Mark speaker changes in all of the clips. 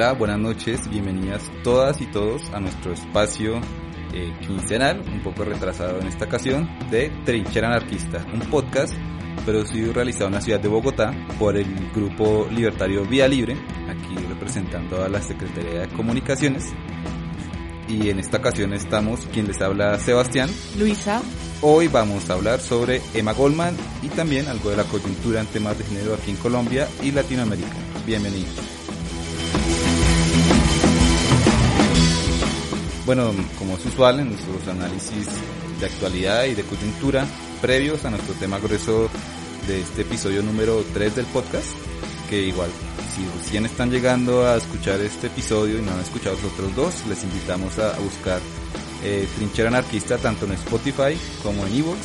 Speaker 1: Hola, buenas noches, bienvenidas todas y todos a nuestro espacio eh, quincenal, un poco retrasado en esta ocasión, de Trinchera Anarquista, un podcast producido y realizado en la ciudad de Bogotá por el grupo libertario Vía Libre, aquí representando a la Secretaría de Comunicaciones. Y en esta ocasión estamos, quien les habla Sebastián.
Speaker 2: Luisa.
Speaker 1: Hoy vamos a hablar sobre Emma Goldman y también algo de la coyuntura en temas de género aquí en Colombia y Latinoamérica. Bienvenidos. Bueno, como es usual en nuestros análisis de actualidad y de coyuntura previos a nuestro tema grueso de este episodio número 3 del podcast, que igual si recién están llegando a escuchar este episodio y no han escuchado los otros dos, les invitamos a, buscar eh, Trinchera Anarquista tanto en Spotify como en Evox.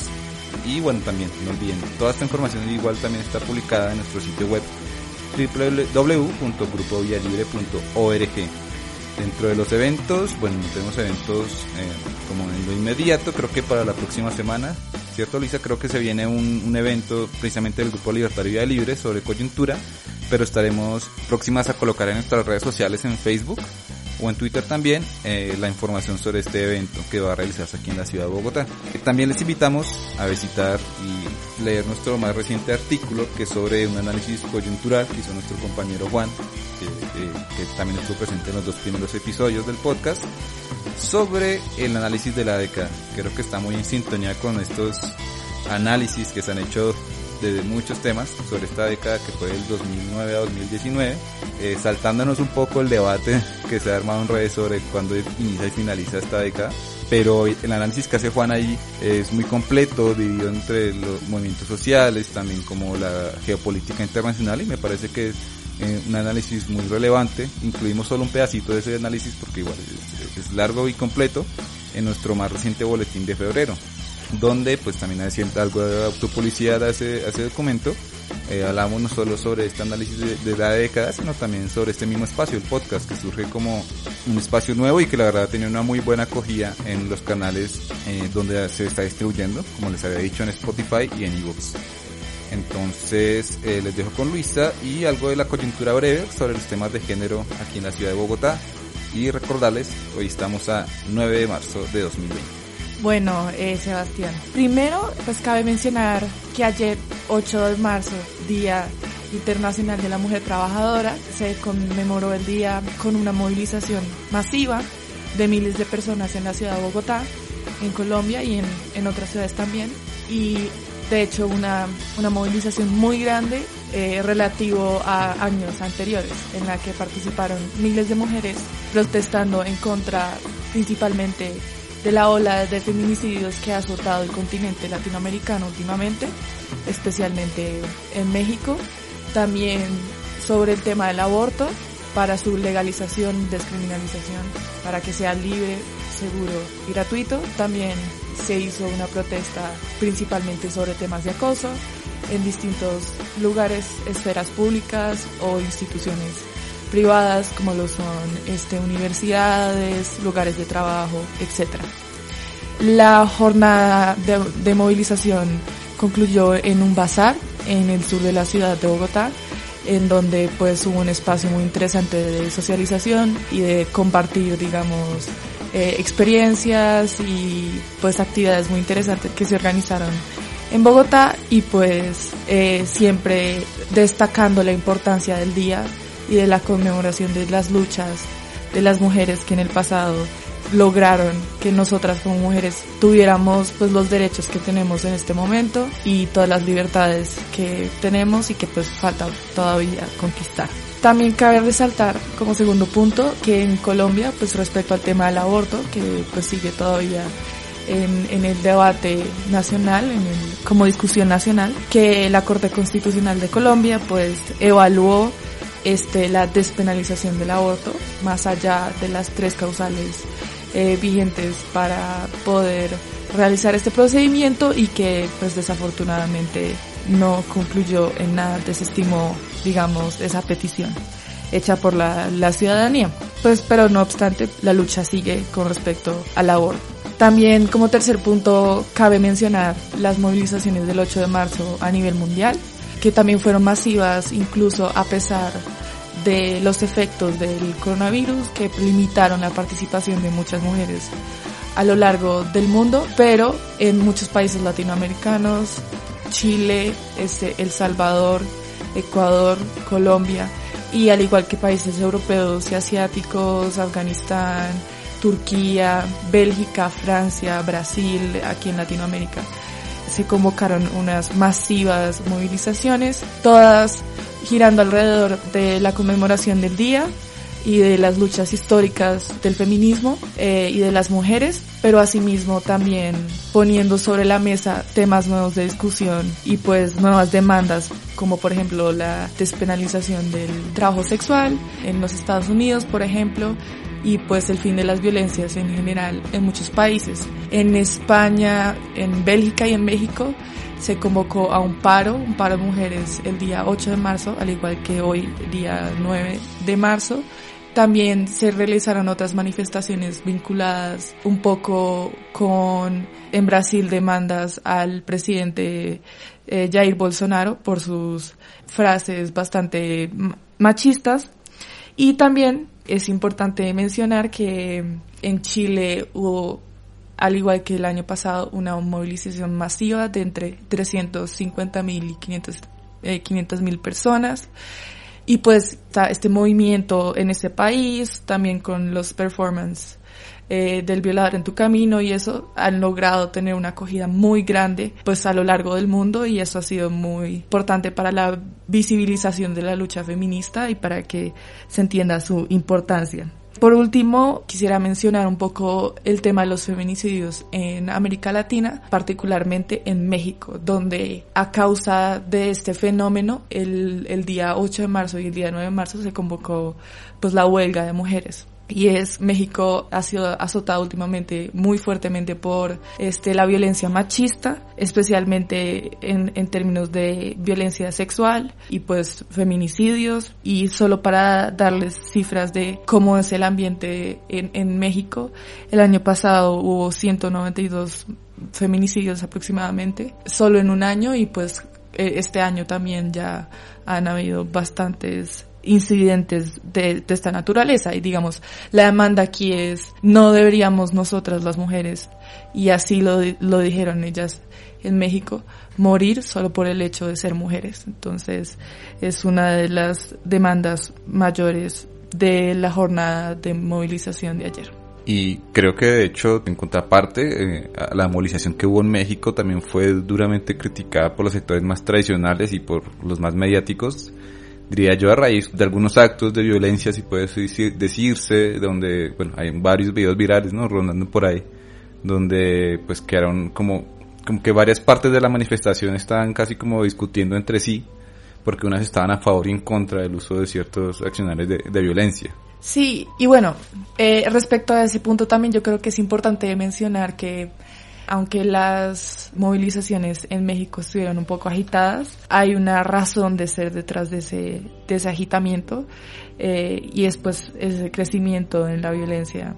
Speaker 1: Y bueno, también no olviden, toda esta información igual también está publicada en nuestro sitio web www.grupovialibre.org. Dentro de los eventos, bueno, tenemos eventos eh, como en lo inmediato, creo que para la próxima semana, ¿cierto Lisa? Creo que se viene un, evento precisamente del Grupo Libertario Vía Libre sobre coyuntura, pero estaremos próximas a colocar en nuestras redes sociales en Facebook o en Twitter también eh, la información sobre este evento que va a realizarse aquí en la ciudad de Bogotá. También les invitamos a visitar y leer nuestro más reciente artículo que es sobre un análisis coyuntural que hizo nuestro compañero Juan, eh, que también estuvo presente en los dos primeros episodios del podcast, sobre el análisis de la década. Creo que está muy en sintonía con estos análisis que se han hecho de muchos temas sobre esta década que fue del 2009 a 2019, eh, saltándonos un poco el debate que se ha armado en redes sobre cuándo inicia y finaliza esta década. Pero el análisis que hace Juan ahí es muy completo, dividido entre los movimientos sociales, también como la geopolítica internacional y me parece que eh, un análisis muy relevante. Incluimos solo un pedacito de ese análisis porque igual es, es largo y completo en nuestro más reciente boletín de febrero donde pues también hay algo de autopublicidad a ese, ese documento. Eh, hablamos no solo sobre este análisis de, de, la década, sino también sobre este mismo espacio, el podcast, que surge como un espacio nuevo y que la verdad tiene una muy buena acogida en los canales eh, donde se está distribuyendo, como les había dicho en Spotify y en ebooks. Entonces eh, les dejo con Luisa y algo de la coyuntura breve sobre los temas de género aquí en la ciudad de Bogotá. Y recordarles, hoy estamos a 9 de marzo de 2020.
Speaker 2: Bueno, eh, Sebastián, primero pues cabe mencionar que ayer 8 de marzo, Día Internacional de la Mujer Trabajadora, se conmemoró el día con una movilización masiva de miles de personas en la ciudad de Bogotá, en Colombia y en, en otras ciudades también. Y de hecho una, una movilización muy grande eh, relativo a años anteriores en la que participaron miles de mujeres protestando en contra principalmente de la ola de feminicidios que ha azotado el continente latinoamericano últimamente, especialmente en México. También sobre el tema del aborto, para su legalización descriminalización, para que sea libre, seguro y gratuito. También se hizo una protesta principalmente sobre temas de acoso en distintos lugares, esferas públicas o instituciones privadas como lo son este, universidades, lugares de trabajo, etc. La jornada de, de movilización concluyó en un bazar en el sur de la ciudad de Bogotá, en donde pues hubo un espacio muy interesante de socialización y de compartir, digamos, eh, experiencias y pues actividades muy interesantes que se organizaron en Bogotá y pues eh, siempre destacando la importancia del día y de la conmemoración de las luchas de las mujeres que en el pasado lograron que nosotras como mujeres tuviéramos pues los derechos que tenemos en este momento y todas las libertades que tenemos y que pues falta todavía conquistar. También cabe resaltar como segundo punto que en Colombia pues respecto al tema del aborto que pues sigue todavía en, el debate nacional, en el, como discusión nacional, que la Corte Constitucional de Colombia pues evaluó este, la despenalización del aborto, más allá de las tres causales eh, vigentes para poder realizar este procedimiento y que pues desafortunadamente no concluyó en nada, desestimó digamos esa petición hecha por la, la ciudadanía. Pues pero no obstante la lucha sigue con respecto al aborto. También como tercer punto cabe mencionar las movilizaciones del 8 de marzo a nivel mundial, que también fueron masivas incluso a pesar de los efectos del coronavirus que limitaron la participación de muchas mujeres a lo largo del mundo, pero en muchos países latinoamericanos, Chile, este, El Salvador, Ecuador, Colombia y al igual que países europeos y asiáticos, Afganistán, Turquía, Bélgica, Francia, Brasil, aquí en Latinoamérica, se convocaron unas masivas movilizaciones, todas girando alrededor de la conmemoración del día y de las luchas históricas del feminismo eh, y de las mujeres, pero asimismo también poniendo sobre la mesa temas nuevos de discusión y pues nuevas demandas, como por ejemplo la despenalización del trabajo sexual en los Estados Unidos, por ejemplo, y pues el fin de las violencias en general en muchos países. En España, en Bélgica y en México se convocó a un paro, un paro de mujeres el día 8 de marzo, al igual que hoy, día 9 de marzo. También se realizaron otras manifestaciones vinculadas un poco con, en Brasil, demandas al presidente eh, Jair Bolsonaro por sus frases bastante machistas. Y también es importante mencionar que en Chile hubo al igual que el año pasado, una movilización masiva de entre 350 mil y 500 eh, mil personas. Y pues está este movimiento en ese país, también con los performances eh, del violador en tu camino y eso han logrado tener una acogida muy grande pues a lo largo del mundo y eso ha sido muy importante para la visibilización de la lucha feminista y para que se entienda su importancia. Por último, quisiera mencionar un poco el tema de los feminicidios en América Latina, particularmente en México, donde a causa de este fenómeno, el, el día 8 de marzo y el día 9 de marzo se convocó pues la huelga de mujeres y es México ha sido azotado últimamente muy fuertemente por este la violencia machista, especialmente en, en términos de violencia sexual y pues feminicidios. Y solo para darles cifras de cómo es el ambiente en, en México, el año pasado hubo 192 feminicidios aproximadamente, solo en un año y pues e, este año también ya han habido bastantes incidentes de, esta naturaleza. Y digamos, la demanda aquí es, no deberíamos nosotras las mujeres, y así lo, lo dijeron ellas en México, morir solo por el hecho de ser mujeres. Entonces, es una de las demandas mayores de la jornada de movilización de ayer.
Speaker 1: Y creo que de hecho, en contraparte, eh, la movilización que hubo en México también fue duramente criticada por los sectores más tradicionales y por los más mediáticos diría yo, a raíz de algunos actos de violencia, si puede decirse, donde, bueno, hay varios videos virales, ¿no? Rondando por ahí, donde pues quedaron como, como que varias partes de la manifestación estaban casi como discutiendo entre sí, porque unas estaban a favor y en contra del uso de ciertos accionarios de, de violencia.
Speaker 2: Sí, y bueno, eh, respecto a ese punto también yo creo que es importante mencionar que aunque las movilizaciones en México estuvieron un poco agitadas, hay una razón de ser detrás de ese, de ese agitamiento eh, y es pues ese crecimiento en la violencia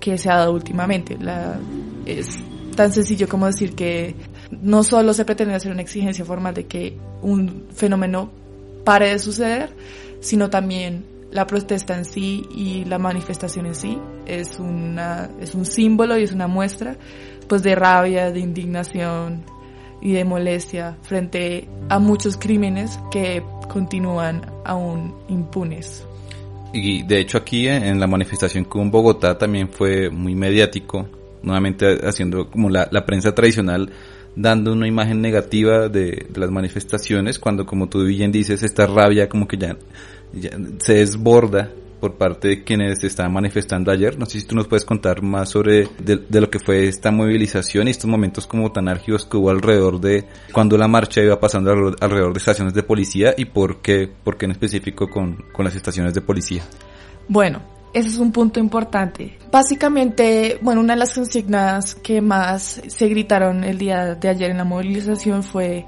Speaker 2: que se ha dado últimamente. La, es tan sencillo como decir que no solo se pretende hacer una exigencia formal de que un fenómeno pare de suceder, sino también la protesta en sí y la manifestación en sí es una es un símbolo y es una muestra pues de rabia, de indignación y de molestia frente a muchos crímenes que continúan aún impunes.
Speaker 1: Y de hecho aquí en la manifestación en Bogotá también fue muy mediático, nuevamente haciendo como la, prensa tradicional dando una imagen negativa de, las manifestaciones cuando como tú bien dices esta rabia como que ya, ya se desborda por parte de quienes se estaban manifestando ayer. No sé si tú nos puedes contar más sobre de, lo que fue esta movilización y estos momentos como tan álgidos que hubo alrededor de cuando la marcha iba pasando alrededor, de estaciones de policía y por qué, por qué en específico con, con las estaciones de policía.
Speaker 2: Bueno, ese es un punto importante. Básicamente, bueno, una de las consignas que más se gritaron el día de ayer en la movilización fue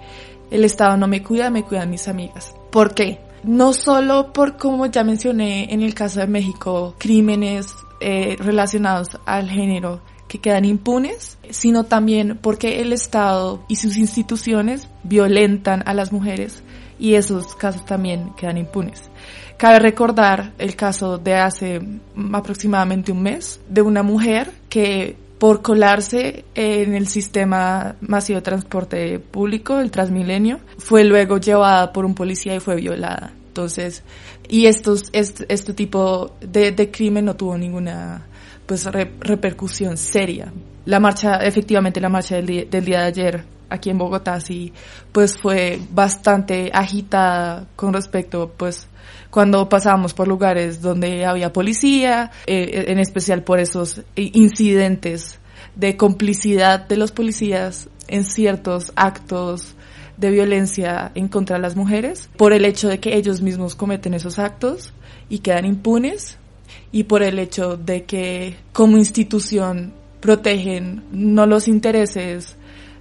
Speaker 2: el Estado no me cuida, me cuidan mis amigas. ¿Por qué? No solo por, como ya mencioné en el caso de México, crímenes eh, relacionados al género que quedan impunes, sino también porque el Estado y sus instituciones violentan a las mujeres y esos casos también quedan impunes. Cabe recordar el caso de hace aproximadamente un mes de una mujer que por colarse en el sistema masivo de transporte público, el Transmilenio, fue luego llevada por un policía y fue violada. Entonces, y estos, este, tipo de, de, crimen no tuvo ninguna pues repercusión seria. La marcha, efectivamente la marcha del del día de ayer aquí en Bogotá sí, pues fue bastante agitada con respecto, pues, cuando pasábamos por lugares donde había policía, eh, en especial por esos incidentes de complicidad de los policías en ciertos actos de violencia en contra de las mujeres, por el hecho de que ellos mismos cometen esos actos y quedan impunes, y por el hecho de que como institución protegen no los intereses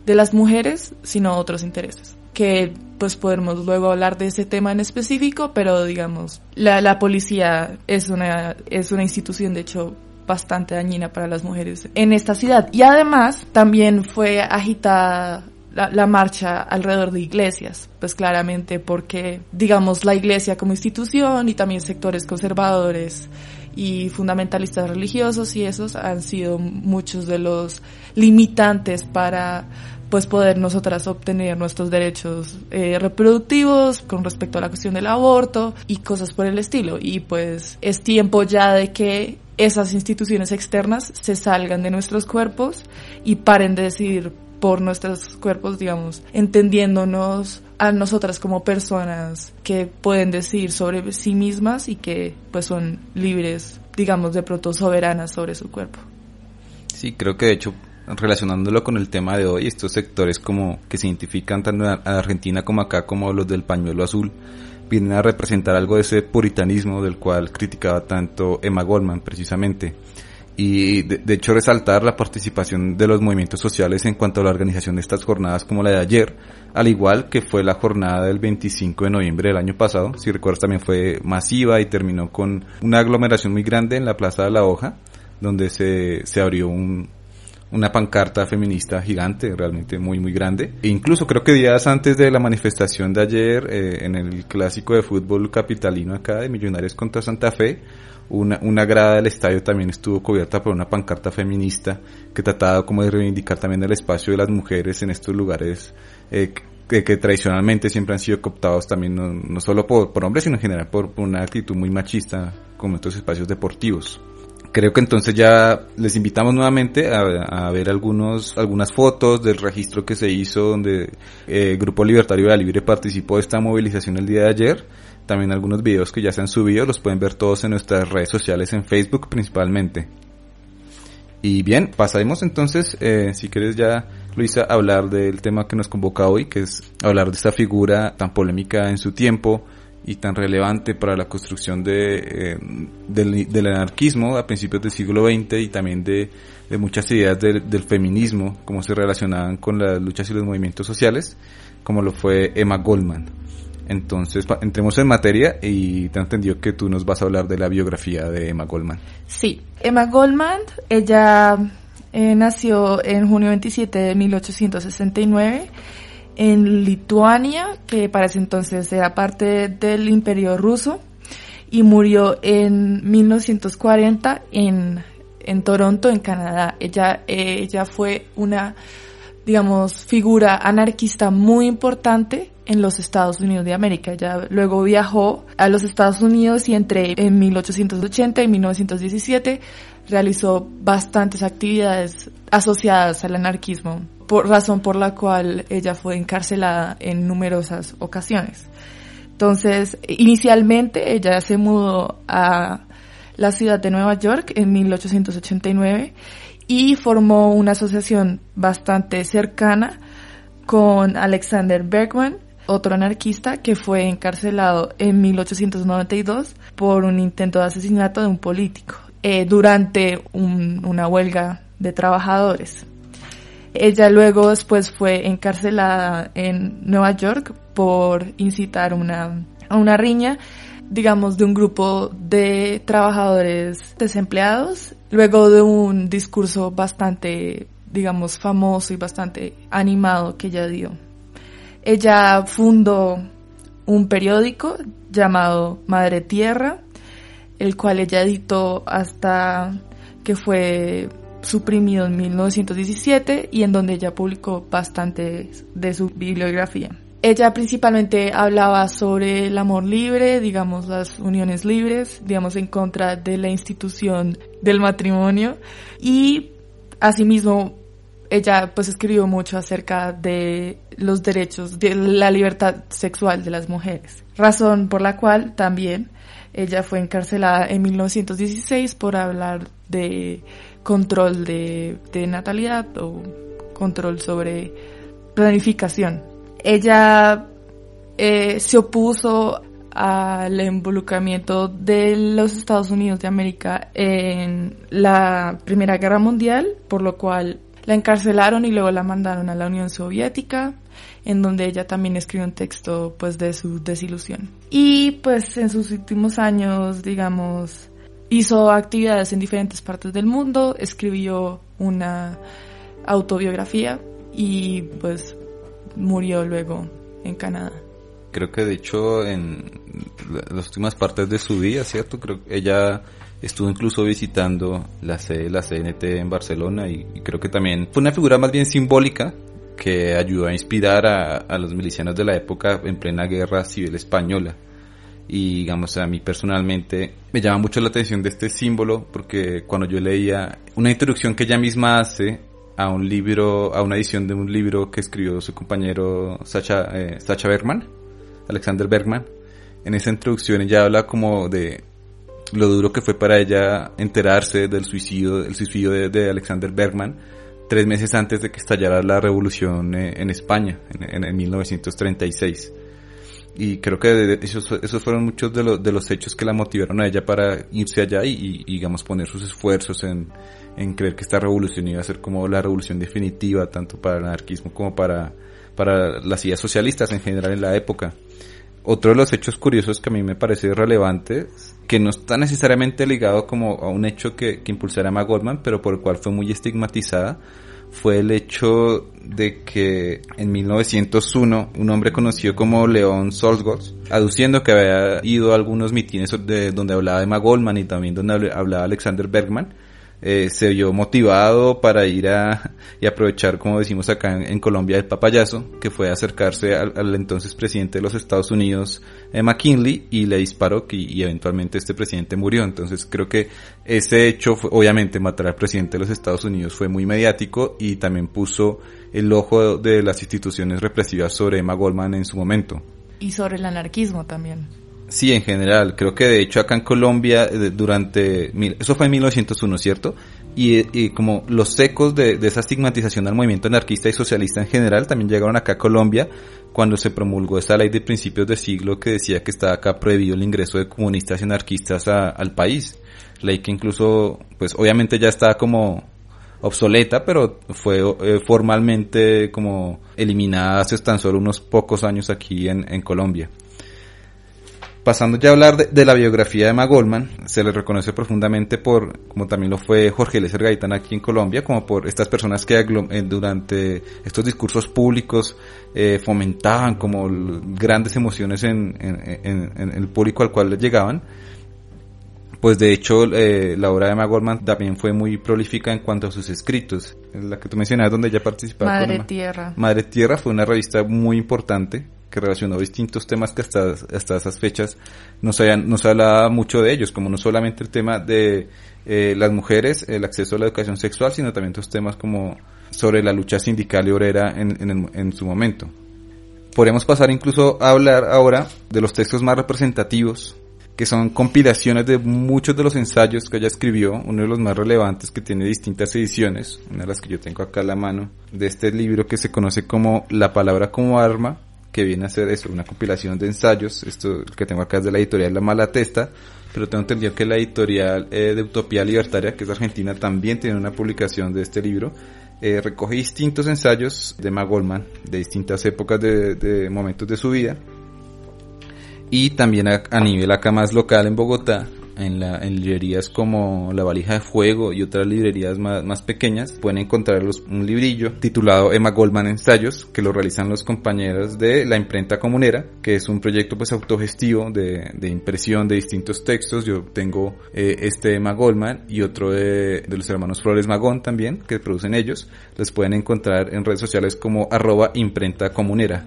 Speaker 2: de las mujeres, sino otros intereses. Que pues podemos luego hablar de ese tema en específico, pero digamos, la, la policía es una, es una institución de hecho bastante dañina para las mujeres en esta ciudad. Y además también fue agitada la, la, marcha alrededor de iglesias, pues claramente porque, digamos, la iglesia como institución y también sectores conservadores y fundamentalistas religiosos y esos han sido muchos de los limitantes para pues poder nosotras obtener nuestros derechos eh, reproductivos con respecto a la cuestión del aborto y cosas por el estilo. Y pues es tiempo ya de que esas instituciones externas se salgan de nuestros cuerpos y paren de decidir por nuestros cuerpos, digamos, entendiéndonos a nosotras como personas que pueden decir sobre sí mismas y que pues son libres, digamos, de pronto soberanas sobre su cuerpo.
Speaker 1: Sí, creo que de hecho relacionándolo con el tema de hoy, estos sectores como que se identifican tanto en Argentina como acá como los del pañuelo azul, vienen a representar algo de ese puritanismo del cual criticaba tanto Emma Goldman precisamente. Y de, hecho resaltar la participación de los movimientos sociales en cuanto a la organización de estas jornadas como la de ayer, al igual que fue la jornada del 25 de noviembre del año pasado, si recuerdas también fue masiva y terminó con una aglomeración muy grande en la Plaza de la Hoja, donde se, se abrió un, una pancarta feminista gigante, realmente muy, muy grande. E incluso creo que días antes de la manifestación de ayer, eh, en el clásico de fútbol capitalino acá de Millonarios contra Santa Fe, una, una grada del estadio también estuvo cubierta por una pancarta feminista que trataba como de reivindicar también el espacio de las mujeres en estos lugares eh, que, tradicionalmente siempre han sido cooptados también no, no solo por, por hombres, sino en general por, una actitud muy machista como estos espacios deportivos creo que entonces ya les invitamos nuevamente a, ver algunos, algunas fotos del registro que se hizo donde el eh, Grupo Libertario de la Libre participó de esta movilización el día de ayer. También algunos videos que ya se han subido, los pueden ver todos en nuestras redes sociales, en Facebook principalmente. Y bien, pasaremos entonces, eh, si quieres ya, Luisa, hablar del tema que nos convoca hoy, que es hablar de esta figura tan polémica en su tiempo, y tan relevante para la construcción de, eh, del, anarquismo a principios del siglo XX y también de, de muchas ideas del feminismo, como se relacionaban con las luchas y los movimientos sociales, como lo fue Emma Goldman. Entonces, entremos en materia y te he entendido que tú nos vas a hablar de la biografía de Emma Goldman.
Speaker 2: Sí, Emma Goldman, ella eh, nació en junio 27 de 1869 en Lituania, que para ese entonces era parte del imperio ruso, y murió en 1940 en, en Toronto, en Canadá. Ella, ella fue una, digamos, figura anarquista muy importante en los Estados Unidos de América. Ella luego viajó a los Estados Unidos y entre en 1880 y 1917 realizó bastantes actividades asociadas al anarquismo por razón por la cual ella fue encarcelada en numerosas ocasiones. Entonces, inicialmente ella se mudó a, la ciudad de Nueva York en 1889 y formó una asociación bastante cercana con Alexander Bergman, otro anarquista que fue encarcelado en 1892 por un intento de asesinato de un político eh, durante una huelga de trabajadores. Ella luego después fue encarcelada en Nueva York por incitar una, a una riña, digamos, de un grupo de trabajadores desempleados, luego de un discurso bastante, digamos, famoso y bastante animado que ella dio. Ella fundó un periódico llamado Madre Tierra, el cual ella editó hasta que fue suprimido en 1917 y en donde ella publicó bastante de su bibliografía. Ella principalmente hablaba sobre el amor libre, digamos las uniones libres, digamos en contra de la institución del matrimonio y asimismo ella pues escribió mucho acerca de los derechos, de la libertad sexual de las mujeres, razón por la cual también ella fue encarcelada en 1916 por hablar de control de, natalidad o control sobre planificación. Ella eh, se opuso al involucramiento de los Estados Unidos de América en la Primera Guerra Mundial, por lo cual la encarcelaron y luego la mandaron a la Unión Soviética, en donde ella también escribió un texto pues de su desilusión. Y pues en sus últimos años, digamos, Hizo actividades en diferentes partes del mundo, escribió una autobiografía y pues murió luego en Canadá.
Speaker 1: Creo que de hecho en las últimas partes de su vida, ¿cierto? Creo que ella estuvo incluso visitando la sede la CNT en Barcelona y, creo que también fue una figura más bien simbólica que ayudó a inspirar a, a los milicianos de la época en plena guerra civil española. Y digamos a mí personalmente me llama mucho la atención de este símbolo porque cuando yo leía una introducción que ella misma hace a un libro, a una edición de un libro que escribió su compañero Sacha, eh, Sacha Bergman, Alexander Bergman, en esa introducción ella habla como de lo duro que fue para ella enterarse del suicidio, el suicidio de, Alexander Bergman tres meses antes de que estallara la revolución eh, en España, en, en 1936 y creo que esos, esos fueron muchos de, los de los hechos que la motivaron a ella para irse allá y, digamos poner sus esfuerzos en, en, creer que esta revolución iba a ser como la revolución definitiva tanto para el anarquismo como para, para las ideas socialistas en general en la época. Otro de los hechos curiosos que a mí me parece relevante, que no está necesariamente ligado como a un hecho que, que impulsara a Goldman, pero por el cual fue muy estigmatizada, fue el hecho de que en 1901 un hombre conocido como León Solzgos, aduciendo que había ido a algunos mitines de, donde hablaba Emma Goldman y también donde hablaba Alexander Bergman, eh, se vio motivado para ir a y aprovechar, como decimos acá en, Colombia, el papayazo, que fue acercarse al, entonces presidente de los Estados Unidos, eh, McKinley, y le disparó y, eventualmente este presidente murió. Entonces creo que ese hecho, obviamente matar al presidente de los Estados Unidos fue muy mediático y también puso el ojo de las instituciones represivas sobre Emma Goldman en su momento.
Speaker 2: Y sobre el anarquismo también.
Speaker 1: Sí, en general. Creo que de hecho acá en Colombia eh, durante... Eso fue en 1901, ¿cierto? Y, como los ecos de, esa estigmatización al movimiento anarquista y socialista en general también llegaron acá a Colombia cuando se promulgó esa ley de principios de siglo que decía que estaba acá prohibido el ingreso de comunistas y anarquistas al país. Ley que incluso, pues obviamente ya estaba como obsoleta, pero fue eh, formalmente como eliminada hace tan solo unos pocos años aquí en Colombia. Pasando ya a hablar de, la biografía de Emma Goldman, se le reconoce profundamente por, como también lo fue Jorge Lecer Gaitán aquí en Colombia, como por estas personas que eh, durante estos discursos públicos eh, fomentaban como grandes emociones en, el público al cual llegaban. Pues de hecho eh, la obra de Emma Goldman también fue muy prolífica en cuanto a sus escritos. La que tú mencionabas donde ella participaba.
Speaker 2: Madre Tierra.
Speaker 1: Madre Tierra fue una revista muy importante que relacionó distintos temas que hasta, hasta esas fechas no se, no se hablaba mucho de ellos, como no solamente el tema de eh, las mujeres, el acceso a la educación sexual, sino también otros temas como sobre la lucha sindical y obrera en, en, en su momento. Podemos pasar incluso a hablar ahora de los textos más representativos que son compilaciones de muchos de los ensayos que ella escribió, uno de los más relevantes que tiene distintas ediciones, una de las que yo tengo acá a la mano, de este libro que se conoce como La palabra como arma, que viene a ser eso, una compilación de ensayos, esto que tengo acá es de la editorial La Mala Testa, pero tengo entendido que la editorial eh, de Utopía Libertaria, que es argentina, también tiene una publicación de este libro, eh, recoge distintos ensayos de Magolman, de distintas épocas de, de momentos de su vida, y también a, nivel acá más local en Bogotá, en, la, en librerías como La Valija de Fuego y otras librerías más, más pequeñas, pueden encontrar un librillo titulado Emma Goldman Ensayos, que lo realizan los compañeros de la imprenta comunera, que es un proyecto pues autogestivo de, de impresión de distintos textos. Yo tengo eh, este Emma Goldman y otro de, de, los hermanos Flores Magón también, que producen ellos. Los pueden encontrar en redes sociales como arroba imprenta comunera.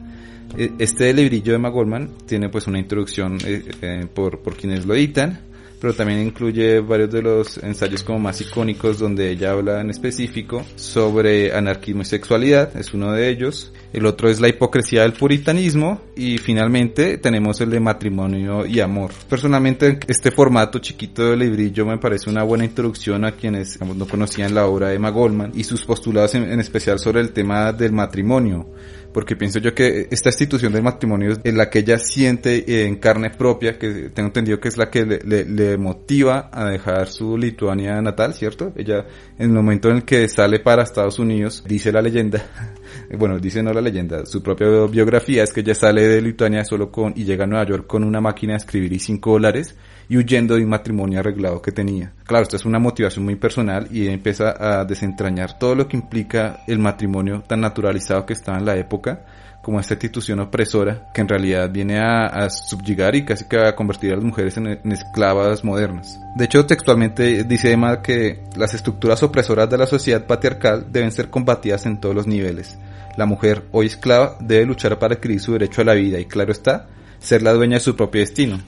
Speaker 1: E, este librillo de Magolman tiene pues una introducción eh, eh, por, por quienes lo editan, pero también incluye varios de los ensayos como más icónicos donde ella habla en específico sobre anarquismo y sexualidad, es uno de ellos. El otro es la hipocresía del puritanismo y finalmente tenemos el de matrimonio y amor. Personalmente este formato chiquito de librillo me parece una buena introducción a quienes no conocían la obra de Emma Goldman y sus postulados en especial sobre el tema del matrimonio porque pienso yo que esta institución del matrimonio es la que ella siente en carne propia, que tengo entendido que es la que le, le, motiva a dejar su Lituania natal, ¿cierto? Ella, en el momento en el que sale para Estados Unidos, dice la leyenda, bueno, dice no la leyenda, su propia biografía es que ella sale de Lituania solo con, y llega a Nueva York con una máquina de escribir y cinco dólares, y huyendo de un matrimonio arreglado que tenía. Claro, esto es una motivación muy personal y empieza a desentrañar todo lo que implica el matrimonio tan naturalizado que estaba en la época como esta institución opresora que en realidad viene a, a subyugar y casi que a convertir a las mujeres en, en, esclavas modernas. De hecho, textualmente dice Emma que las estructuras opresoras de la sociedad patriarcal deben ser combatidas en todos los niveles. La mujer, hoy esclava, debe luchar para adquirir su derecho a la vida y, claro está, ser la dueña de su propio destino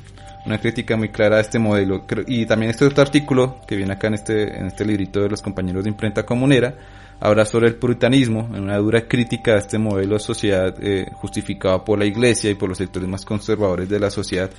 Speaker 1: una crítica muy clara a este modelo. Y también este otro artículo que viene acá en este, en este librito de los compañeros de imprenta comunera, habla sobre el puritanismo, en una dura crítica a este modelo de sociedad eh, justificado por la iglesia y por los sectores más conservadores de la sociedad,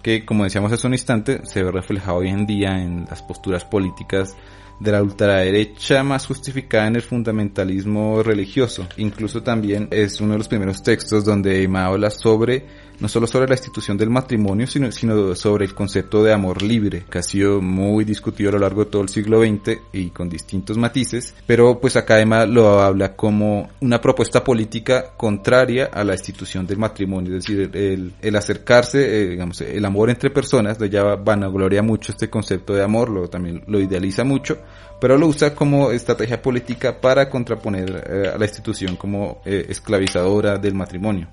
Speaker 1: que como decíamos hace un instante, se ve reflejado hoy en día en las posturas políticas de la ultraderecha más justificada en el fundamentalismo religioso. Incluso también es uno de los primeros textos donde Emma habla sobre no solo sobre la institución del matrimonio, sino, sino sobre el concepto de amor libre, que ha sido muy discutido a lo largo de todo el siglo XX y con distintos matices, pero pues acá Emma lo habla como una propuesta política contraria a la institución del matrimonio, es decir, el, el acercarse, eh, digamos, el amor entre personas, de ella vanagloria mucho este concepto de amor, lo, también lo idealiza mucho, pero lo usa como estrategia política para contraponer eh, a la institución como eh, esclavizadora del matrimonio.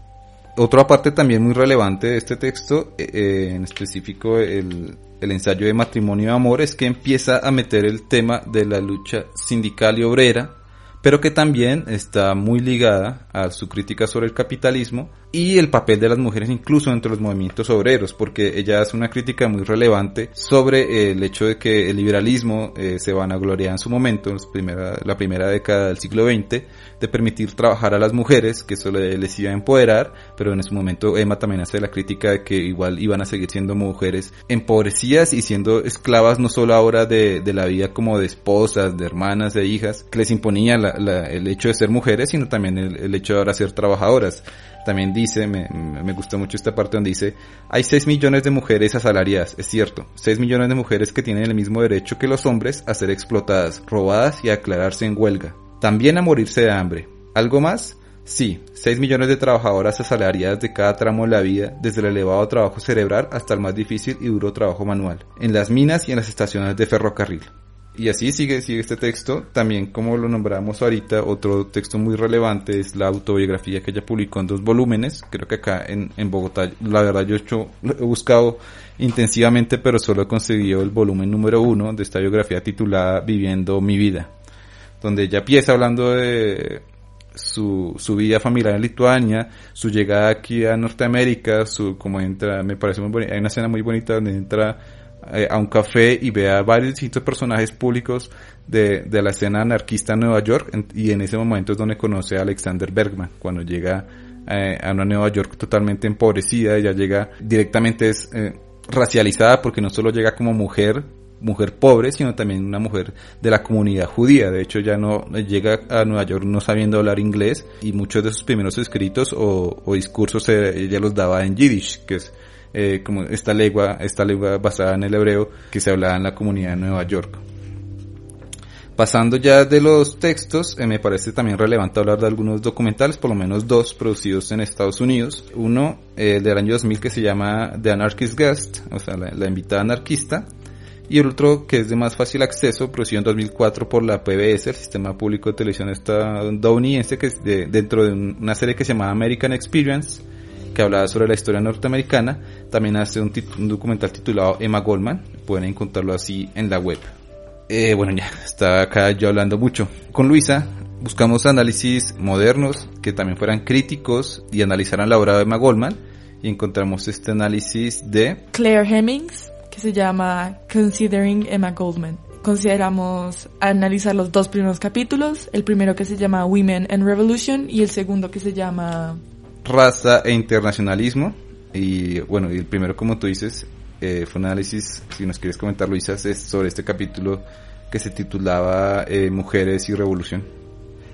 Speaker 1: Otra parte también muy relevante de este texto, eh, eh, en específico el, el ensayo de matrimonio y amor, es que empieza a meter el tema de la lucha sindical y obrera, pero que también está muy ligada a su crítica sobre el capitalismo y el papel de las mujeres incluso entre los movimientos obreros, porque ella hace una crítica muy relevante sobre el hecho de que el liberalismo eh, se van a gloriar en su momento, en primera, la primera década del siglo XX, de permitir trabajar a las mujeres, que eso les iba a empoderar, pero en ese momento Emma también hace la crítica de que igual iban a seguir siendo mujeres empobrecidas y siendo esclavas no solo ahora de, de la vida como de esposas, de hermanas, de hijas, que les imponía la, el hecho de ser mujeres, sino también el, hecho de ahora ser trabajadoras. También dice, me, me gusta mucho esta parte donde dice, hay 6 millones de mujeres asalariadas, es cierto, 6 millones de mujeres que tienen el mismo derecho que los hombres a ser explotadas, robadas y a aclararse en huelga. También a morirse de hambre. ¿Algo más? Sí, 6 millones de trabajadoras asalariadas de cada tramo de la vida, desde el elevado trabajo cerebral hasta el más difícil y duro trabajo manual, en las minas y en las estaciones de ferrocarril. Y así sigue, sigue este texto. También, como lo nombramos ahorita, otro texto muy relevante es la autobiografía que ella publicó en dos volúmenes. Creo que acá en, en Bogotá, la verdad, yo he, hecho, he buscado intensivamente, pero solo he conseguido el volumen número uno de esta biografía titulada Viviendo mi vida. Donde ella empieza hablando de su, su vida familiar en Lituania, su llegada aquí a Norteamérica, su, como entra, me parece muy bonita. Hay una escena muy bonita donde entra eh, a un café y ve a varios distintos personajes públicos de, de, la escena anarquista en Nueva York y en ese momento es donde conoce a Alexander Bergman cuando llega eh, a una Nueva York totalmente empobrecida ella llega directamente es, eh, racializada porque no solo llega como mujer, mujer pobre, sino también una mujer de la comunidad judía. De hecho, ya no llega a Nueva York no sabiendo hablar inglés y muchos de sus primeros escritos o, discursos eh, ella los daba en Yiddish, que es eh, como esta lengua, esta lengua basada en el hebreo que se hablaba en la comunidad de Nueva York. Pasando ya de los textos, eh, me parece también relevante hablar de algunos documentales, por lo menos dos producidos en Estados Unidos. Uno, el del año 2000 que se llama The Anarchist Guest, o sea, la invitada anarquista, y el otro que es de más fácil acceso, producido en 2004 por la PBS, el Sistema Público de Televisión estadounidense, que es dentro de una serie que se llama American Experience, que hablaba sobre la historia norteamericana. También hace un, documental titulado Emma Goldman, pueden encontrarlo así en la web. Eh, bueno, ya está acá yo hablando mucho. Con Luisa buscamos análisis modernos que también fueran críticos y analizaran la obra de Emma Goldman y encontramos este análisis de
Speaker 2: Claire Hemmings que se llama Considering Emma Goldman. Consideramos analizar los dos primeros capítulos, el primero que se llama Women and Revolution y el segundo que se llama
Speaker 1: Raza e Internacionalismo. Y bueno, el primero, como tú dices, eh, fue un análisis, si nos quieres comentar, Luisa, es sobre este capítulo que se titulaba eh, Mujeres y Revolución.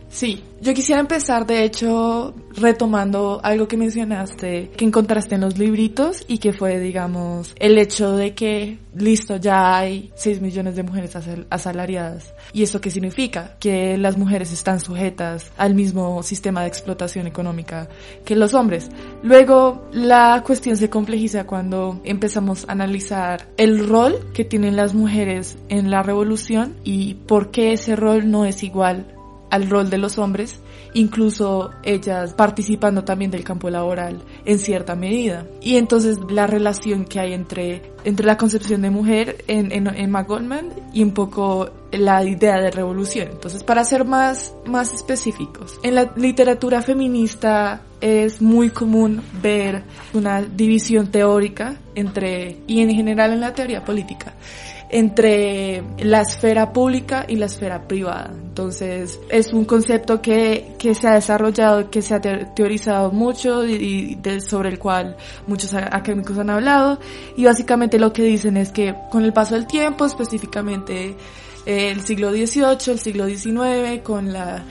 Speaker 2: Sí, yo quisiera empezar de hecho retomando algo que mencionaste, que encontraste en los libritos y que fue, digamos, el hecho de que, listo, ya hay 6 millones de mujeres asalariadas. ¿Y eso qué significa? Que las mujeres están sujetas al mismo sistema de explotación económica que los hombres. Luego, la cuestión se complejiza cuando empezamos a analizar el rol que tienen las mujeres en la revolución y por qué ese rol no es igual al rol de los hombres, incluso ellas participando también del campo laboral en cierta medida. Y entonces la relación que hay entre, entre la concepción de mujer en, en, en Goldman y un poco la idea de revolución. Entonces, para ser más, más específicos, en la literatura feminista es muy común ver una división teórica entre, y en general en la teoría política, entre la esfera pública y la esfera privada. Entonces, es un concepto que, que se ha desarrollado, que se ha teorizado mucho y, sobre el cual muchos académicos han hablado. Y básicamente lo que dicen es que con el paso del tiempo, específicamente eh, el siglo XVIII, el siglo XIX, con la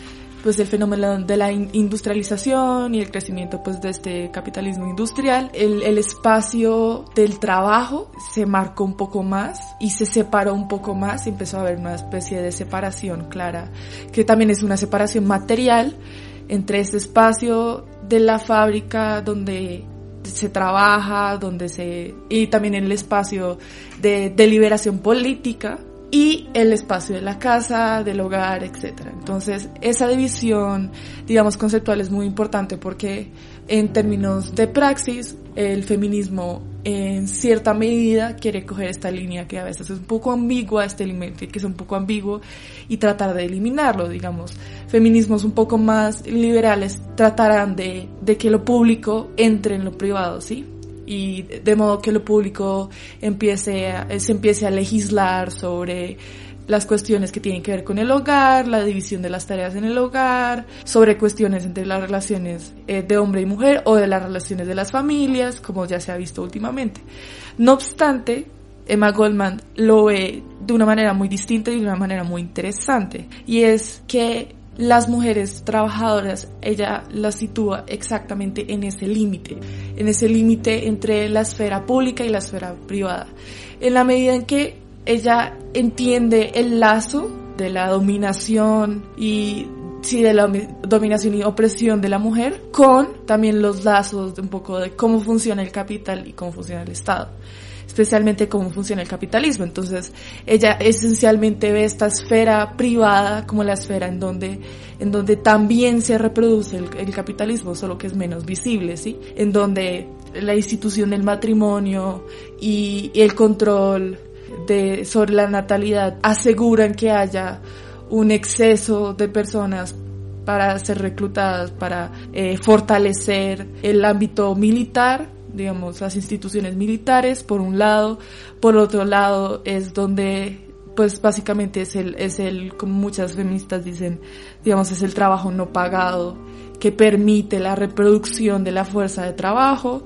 Speaker 2: pues el fenómeno de la industrialización y el crecimiento pues de este capitalismo industrial, el, el espacio del trabajo se marcó un poco más y se separó un poco más y empezó a haber una especie de separación clara, que también es una separación material entre ese espacio de la fábrica donde se trabaja, donde se y también el espacio de deliberación política y el espacio de la casa, del hogar, etc. Entonces, esa división, digamos, conceptual es muy importante porque en términos de praxis, el feminismo en cierta medida quiere coger esta línea que a veces es un poco ambigua, este límite que es un poco ambiguo, y tratar de eliminarlo, digamos. Feminismos un poco más liberales tratarán de, de que lo público entre en lo privado, ¿sí? Y de modo que lo público empiece se empiece a legislar sobre las cuestiones que tienen que ver con el hogar, la división de las tareas en el hogar, sobre cuestiones entre las relaciones eh, de hombre y mujer o de las relaciones de las familias, como ya se ha visto últimamente. No obstante, Emma Goldman lo ve de una manera muy distinta y de una manera muy interesante, y es que las mujeres trabajadoras, ella las sitúa exactamente en ese límite, en ese límite entre la esfera pública y la esfera privada. En la medida en que ella entiende el lazo de la dominación y sí, de la dominación y opresión de la mujer con también los lazos de un poco de cómo funciona el capital y cómo funciona el Estado especialmente cómo funciona el capitalismo. Entonces, ella esencialmente ve esta esfera privada como la esfera en donde, en donde también se reproduce el, capitalismo, solo que es menos visible, ¿sí? En donde la institución del matrimonio y, el control de, sobre la natalidad aseguran que haya un exceso de personas para ser reclutadas, para eh, fortalecer el ámbito militar digamos, las instituciones militares, por un lado, por otro lado es donde pues básicamente es el, es el, como muchas feministas dicen, digamos, es el trabajo no pagado que permite la reproducción de la fuerza de trabajo.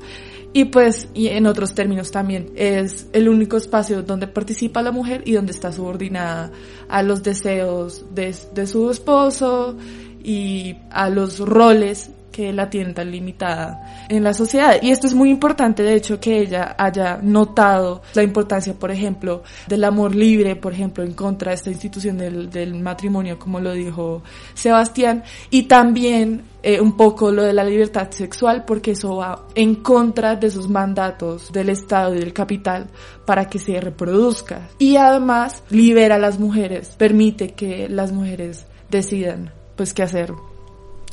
Speaker 2: Y pues, y en otros términos también, es el único espacio donde participa la mujer y donde está subordinada a los deseos de, de su esposo y a los roles que la tienen limitada en la sociedad. Y esto es muy importante, de hecho, que ella haya notado la importancia, por ejemplo, del amor libre, por ejemplo, en contra de esta institución del, del matrimonio, como lo dijo Sebastián, y también eh, un poco lo de la libertad sexual, porque eso va en contra de esos mandatos del Estado y del capital para que se reproduzca. Y además libera a las mujeres, permite que las mujeres decidan pues qué hacer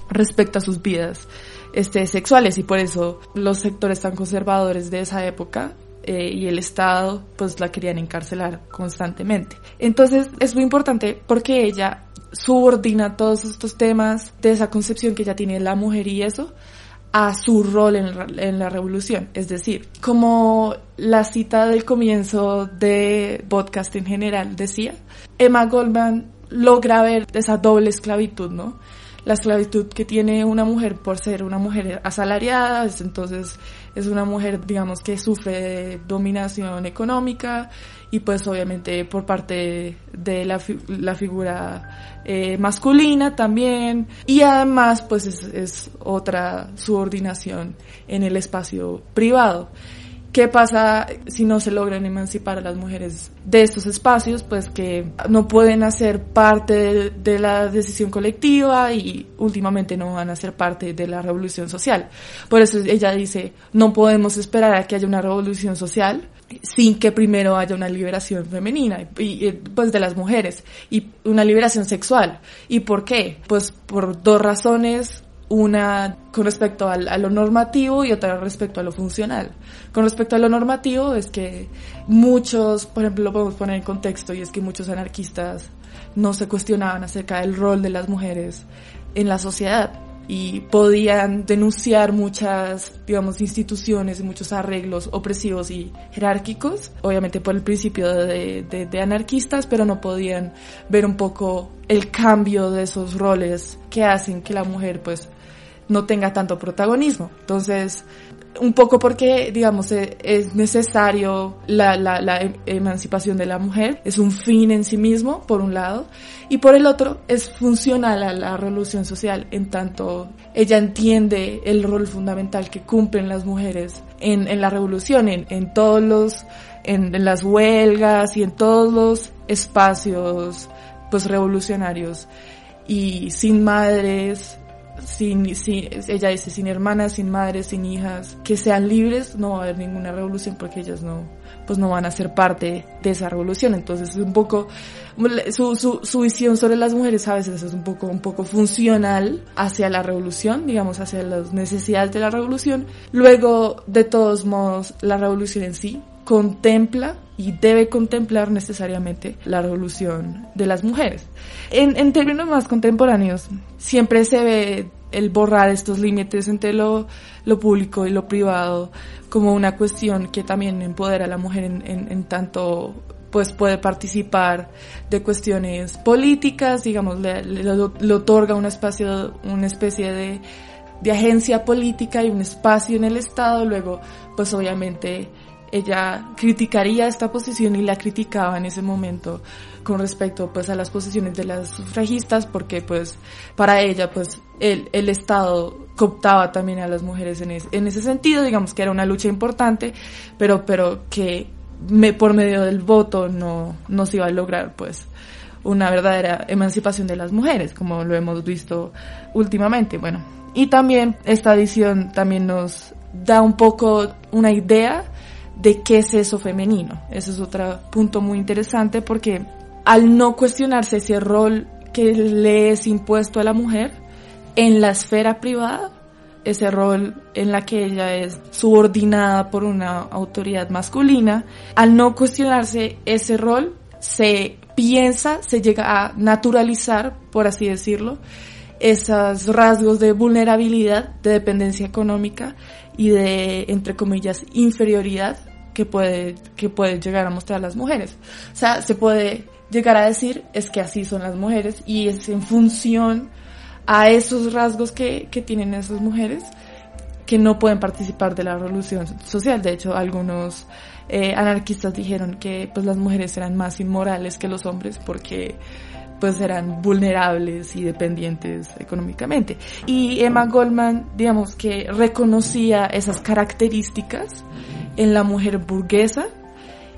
Speaker 2: respecto a sus vidas este, sexuales y por eso los sectores tan conservadores de esa época eh, y el Estado pues la querían encarcelar constantemente. Entonces es muy importante porque ella subordina todos estos temas de esa concepción que ella tiene la mujer y eso a su rol en en la, revolución. Es decir, como la cita del comienzo de podcast en general decía, Emma Goldman logra ver esa doble esclavitud, ¿no? La esclavitud que tiene una mujer por ser una mujer asalariada, entonces es una mujer, digamos, que sufre dominación económica y pues obviamente por parte de la, la figura eh, masculina también y además pues es, es otra subordinación en el espacio privado. ¿Qué pasa si no se logran emancipar a las mujeres de estos espacios? Pues que no pueden hacer parte de, la decisión colectiva y últimamente no van a ser parte de la revolución social. Por eso ella dice, no podemos esperar a que haya una revolución social sin que primero haya una liberación femenina y, y pues de las mujeres y una liberación sexual. ¿Y por qué? Pues por dos razones una con respecto al, a lo normativo y otra respecto a lo funcional. Con respecto a lo normativo es que muchos, por ejemplo, lo podemos poner en contexto y es que muchos anarquistas no se cuestionaban acerca del rol de las mujeres en la sociedad y podían denunciar muchas, digamos, instituciones y muchos arreglos opresivos y jerárquicos, obviamente por el principio de, de, de, anarquistas, pero no podían ver un poco el cambio de esos roles que hacen que la mujer pues no tenga tanto protagonismo. Entonces, un poco porque, digamos, e, es necesario la, em, emancipación de la mujer, es un fin en sí mismo, por un lado, y por el otro, es funcional a la revolución social, en tanto ella entiende el rol fundamental que cumplen las mujeres en, la revolución, en, en todos los, en, en las huelgas y en todos los espacios, pues, revolucionarios. Y sin madres, sin, sin, ella dice, sin hermanas, sin madres, sin hijas, que sean libres, no va a haber ninguna revolución porque ellas no, pues no van a ser parte de esa revolución. Entonces es un poco, su, su, su visión sobre las mujeres a veces es un poco, un poco funcional hacia la revolución, digamos, hacia las necesidades de la revolución. Luego, de todos modos, la revolución en sí contempla y debe contemplar necesariamente la revolución de las mujeres. En, en, términos más contemporáneos, siempre se ve el borrar estos límites entre lo, lo público y lo privado como una cuestión que también empodera a la mujer en, en, tanto pues puede participar de cuestiones políticas, digamos, le, le, le otorga un espacio, una especie de, de agencia política y un espacio en el Estado, luego pues obviamente ella criticaría esta posición y la criticaba en ese momento con respecto pues a las posiciones de las sufragistas porque pues para ella pues el, el Estado cooptaba también a las mujeres en, es, en ese sentido, digamos que era una lucha importante, pero, pero que me, por medio del voto no, no se iba a lograr pues una verdadera emancipación de las mujeres, como lo hemos visto últimamente, bueno. Y también esta edición también nos da un poco una idea de qué es eso femenino. Ese es otro punto muy interesante porque al no cuestionarse ese rol que le es impuesto a la mujer en la esfera privada, ese rol en la que ella es subordinada por una autoridad masculina, al no cuestionarse ese rol, se piensa, se llega a naturalizar, por así decirlo, esos rasgos de vulnerabilidad, de dependencia económica y de, entre comillas, inferioridad que puede, que puede llegar a mostrar las mujeres. O sea, se puede llegar a decir es que así son las mujeres y es en función a esos rasgos que, que tienen esas mujeres que no pueden participar de la revolución social. De hecho, algunos eh, anarquistas dijeron que pues las mujeres eran más inmorales que los hombres porque pues eran vulnerables y dependientes económicamente. Y Emma Goldman, digamos que reconocía esas características en la mujer burguesa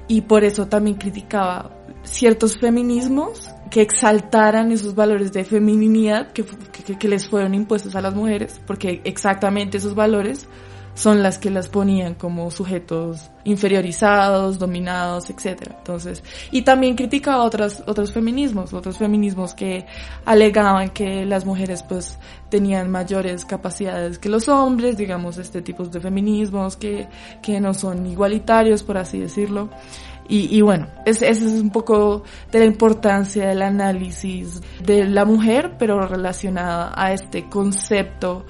Speaker 2: y por eso también criticaba ciertos feminismos que exaltaran esos valores de feminidad que, que, que les fueron impuestos a las mujeres, porque exactamente esos valores son las que las ponían como sujetos inferiorizados, dominados, etcétera. Entonces, y también criticaba otros otros feminismos, otros feminismos que alegaban que las mujeres pues tenían mayores capacidades que los hombres, digamos, este tipo de feminismos que, que no son igualitarios, por así decirlo. Y, y bueno, ese es un poco de la importancia del análisis de la mujer, pero relacionada a este concepto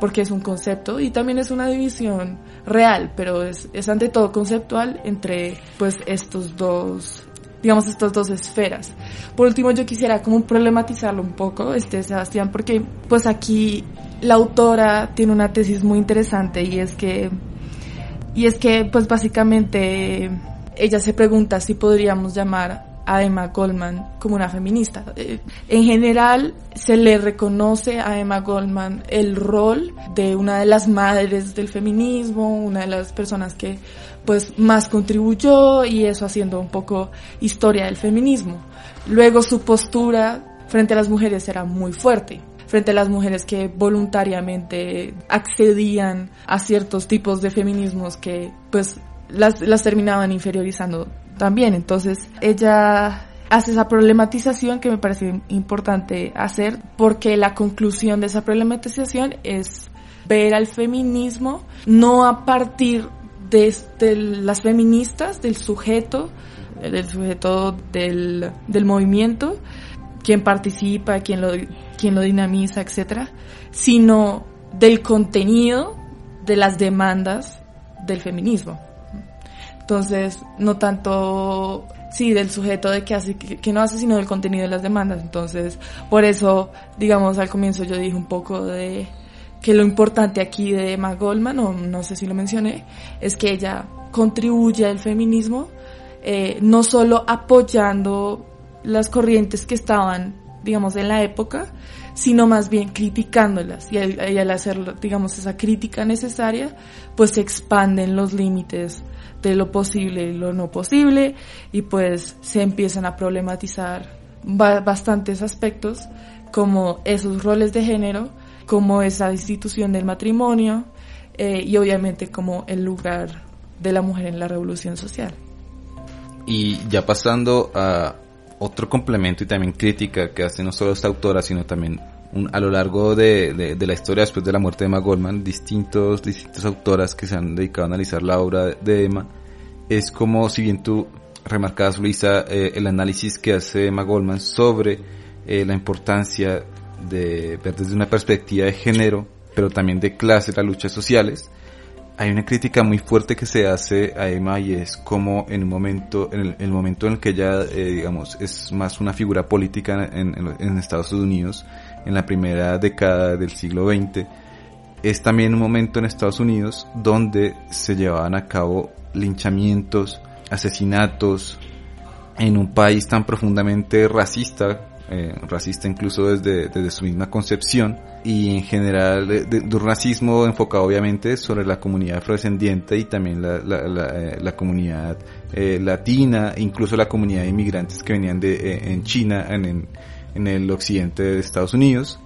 Speaker 2: porque es un concepto y también es una división real, pero es, es ante todo conceptual entre pues estos dos digamos estas dos esferas. Por último yo quisiera como problematizarlo un poco, este Sebastián, porque pues aquí la autora tiene una tesis muy interesante y es que y es que pues básicamente ella se pregunta si podríamos llamar a Emma Goldman como una feminista. Eh, en general se le reconoce a Emma Goldman el rol de una de las madres del feminismo, una de las personas que pues más contribuyó y eso haciendo un poco historia del feminismo. Luego su postura frente a las mujeres era muy fuerte frente a las mujeres que voluntariamente accedían a ciertos tipos de feminismos que pues las, las terminaban inferiorizando también. Entonces, ella hace esa problematización que me parece importante hacer porque la conclusión de esa problematización es ver al feminismo no a partir de, las feministas, del sujeto, del sujeto del, del movimiento, quien participa, quien lo, quien lo dinamiza, etcétera, sino del contenido de las demandas del feminismo. Entonces, no tanto, sí, del sujeto de que hace, que, no hace, sino del contenido de las demandas. Entonces, por eso, digamos, al comienzo yo dije un poco de que lo importante aquí de Emma Goldman, o no sé si lo mencioné, es que ella contribuye al feminismo, eh, no solo apoyando las corrientes que estaban, digamos, en la época, sino más bien criticándolas. Y al, y al hacer, digamos, esa crítica necesaria, pues se expanden los límites de lo posible y lo no posible y pues se empiezan a problematizar bastantes aspectos como esos roles de género, como esa institución del matrimonio eh, y obviamente como el lugar de la mujer en la revolución social.
Speaker 1: Y ya pasando a otro complemento y también crítica que hace no solo esta autora, sino también a lo largo de, de, la historia después de la muerte de Emma Goldman, distintos, distintas autoras que se han dedicado a analizar la obra de Emma, es como si bien tú remarcabas, Luisa, eh, el análisis que hace Emma Goldman sobre eh, la importancia de ver desde una perspectiva de género, pero también de clase, las luchas sociales, hay una crítica muy fuerte que se hace a Emma y es como en un momento, en el, momento en el que ella, eh, digamos, es más una figura política en, en, Estados Unidos, en la primera década del siglo XX, es también un momento en Estados Unidos donde se llevaban a cabo linchamientos, asesinatos, en un país tan profundamente racista, eh, racista incluso desde, su misma concepción, y en general de, un racismo enfocado obviamente sobre la comunidad afrodescendiente y también la, la, la, eh, comunidad eh, latina, incluso la comunidad de inmigrantes que venían de, eh, en China, en, en, el occidente de Estados Unidos,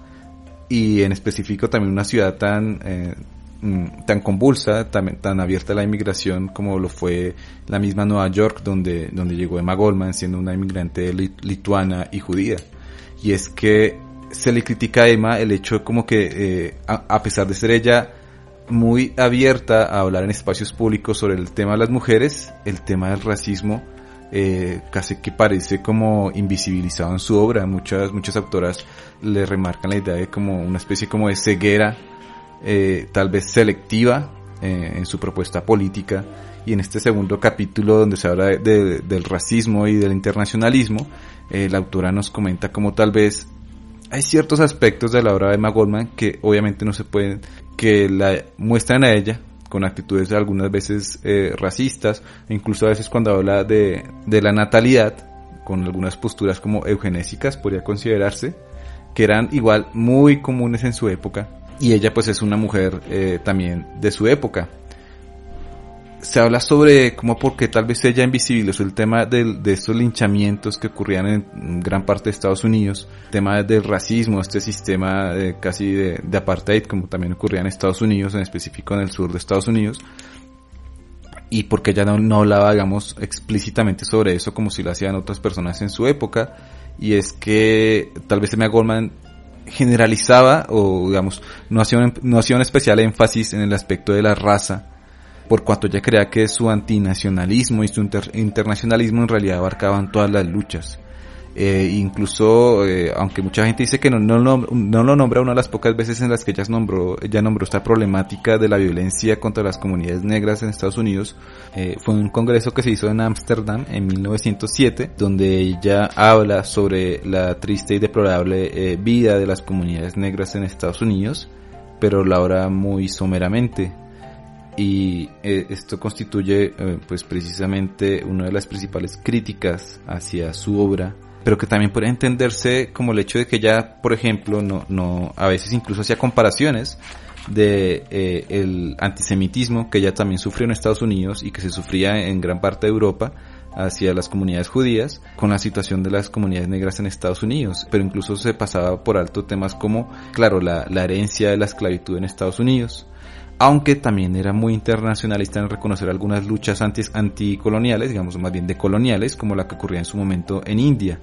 Speaker 1: y en específico también una ciudad tan, eh, mm, tan convulsa, tan, abierta a la inmigración como lo fue la misma Nueva York, donde, donde llegó Emma Goldman siendo una inmigrante lituana y judía. Y es que se le critica a Emma el hecho como que, eh, a, pesar de ser ella muy abierta a hablar en espacios públicos sobre el tema de las mujeres, el tema del racismo eh, casi que parece como invisibilizado en su obra. Muchas, muchas autoras le remarcan la idea de como una especie como de ceguera, eh, tal vez selectiva eh, en su propuesta política. Y en este segundo capítulo donde se habla de, del racismo y del internacionalismo, la autora nos comenta como tal vez hay ciertos aspectos de la obra de Emma Goldman que obviamente no se pueden que la muestran a ella con actitudes algunas veces eh, racistas, e incluso a veces cuando habla de, de la natalidad, con algunas posturas como eugenésicas, podría considerarse, que eran igual muy comunes en su época, y ella pues es una mujer eh, también de su época se habla sobre cómo porque tal vez ella invisibilizó el tema de, estos linchamientos que ocurrían en gran parte de Estados Unidos, el tema del racismo, este sistema casi de, apartheid como también ocurría en Estados Unidos, en específico en el sur de Estados Unidos, y porque ella no, no hablaba, digamos, explícitamente sobre eso como si lo hacían otras personas en su época, y es que tal vez Emma Goldman generalizaba o digamos no hacía no hacía un especial énfasis en el aspecto de la raza por cuanto ella creía que su antinacionalismo y su internacionalismo en realidad abarcaban todas las luchas. Eh, incluso, eh, aunque mucha gente dice que no, no, no, lo nombra una de las pocas veces en las que ella nombró, ella nombró esta problemática de la violencia contra las comunidades negras en Estados Unidos, eh, fue un congreso que se hizo en Ámsterdam en 1907, donde ella habla sobre la triste y deplorable vida de las comunidades negras en Estados Unidos, pero la habla muy someramente y eh, esto constituye eh, pues precisamente una de las principales críticas hacia su obra pero que también puede entenderse como el hecho de que ella por ejemplo no no a veces incluso hacía comparaciones de eh, el antisemitismo que ella también sufrió en Estados Unidos y que se sufría en gran parte de Europa hacia las comunidades judías con la situación de las comunidades negras en Estados Unidos, pero incluso se pasaba por alto temas como, claro, la, la herencia de la esclavitud en Estados Unidos, aunque también era muy internacionalista en reconocer algunas luchas anticoloniales, digamos más bien decoloniales, como la que ocurría en su momento en India.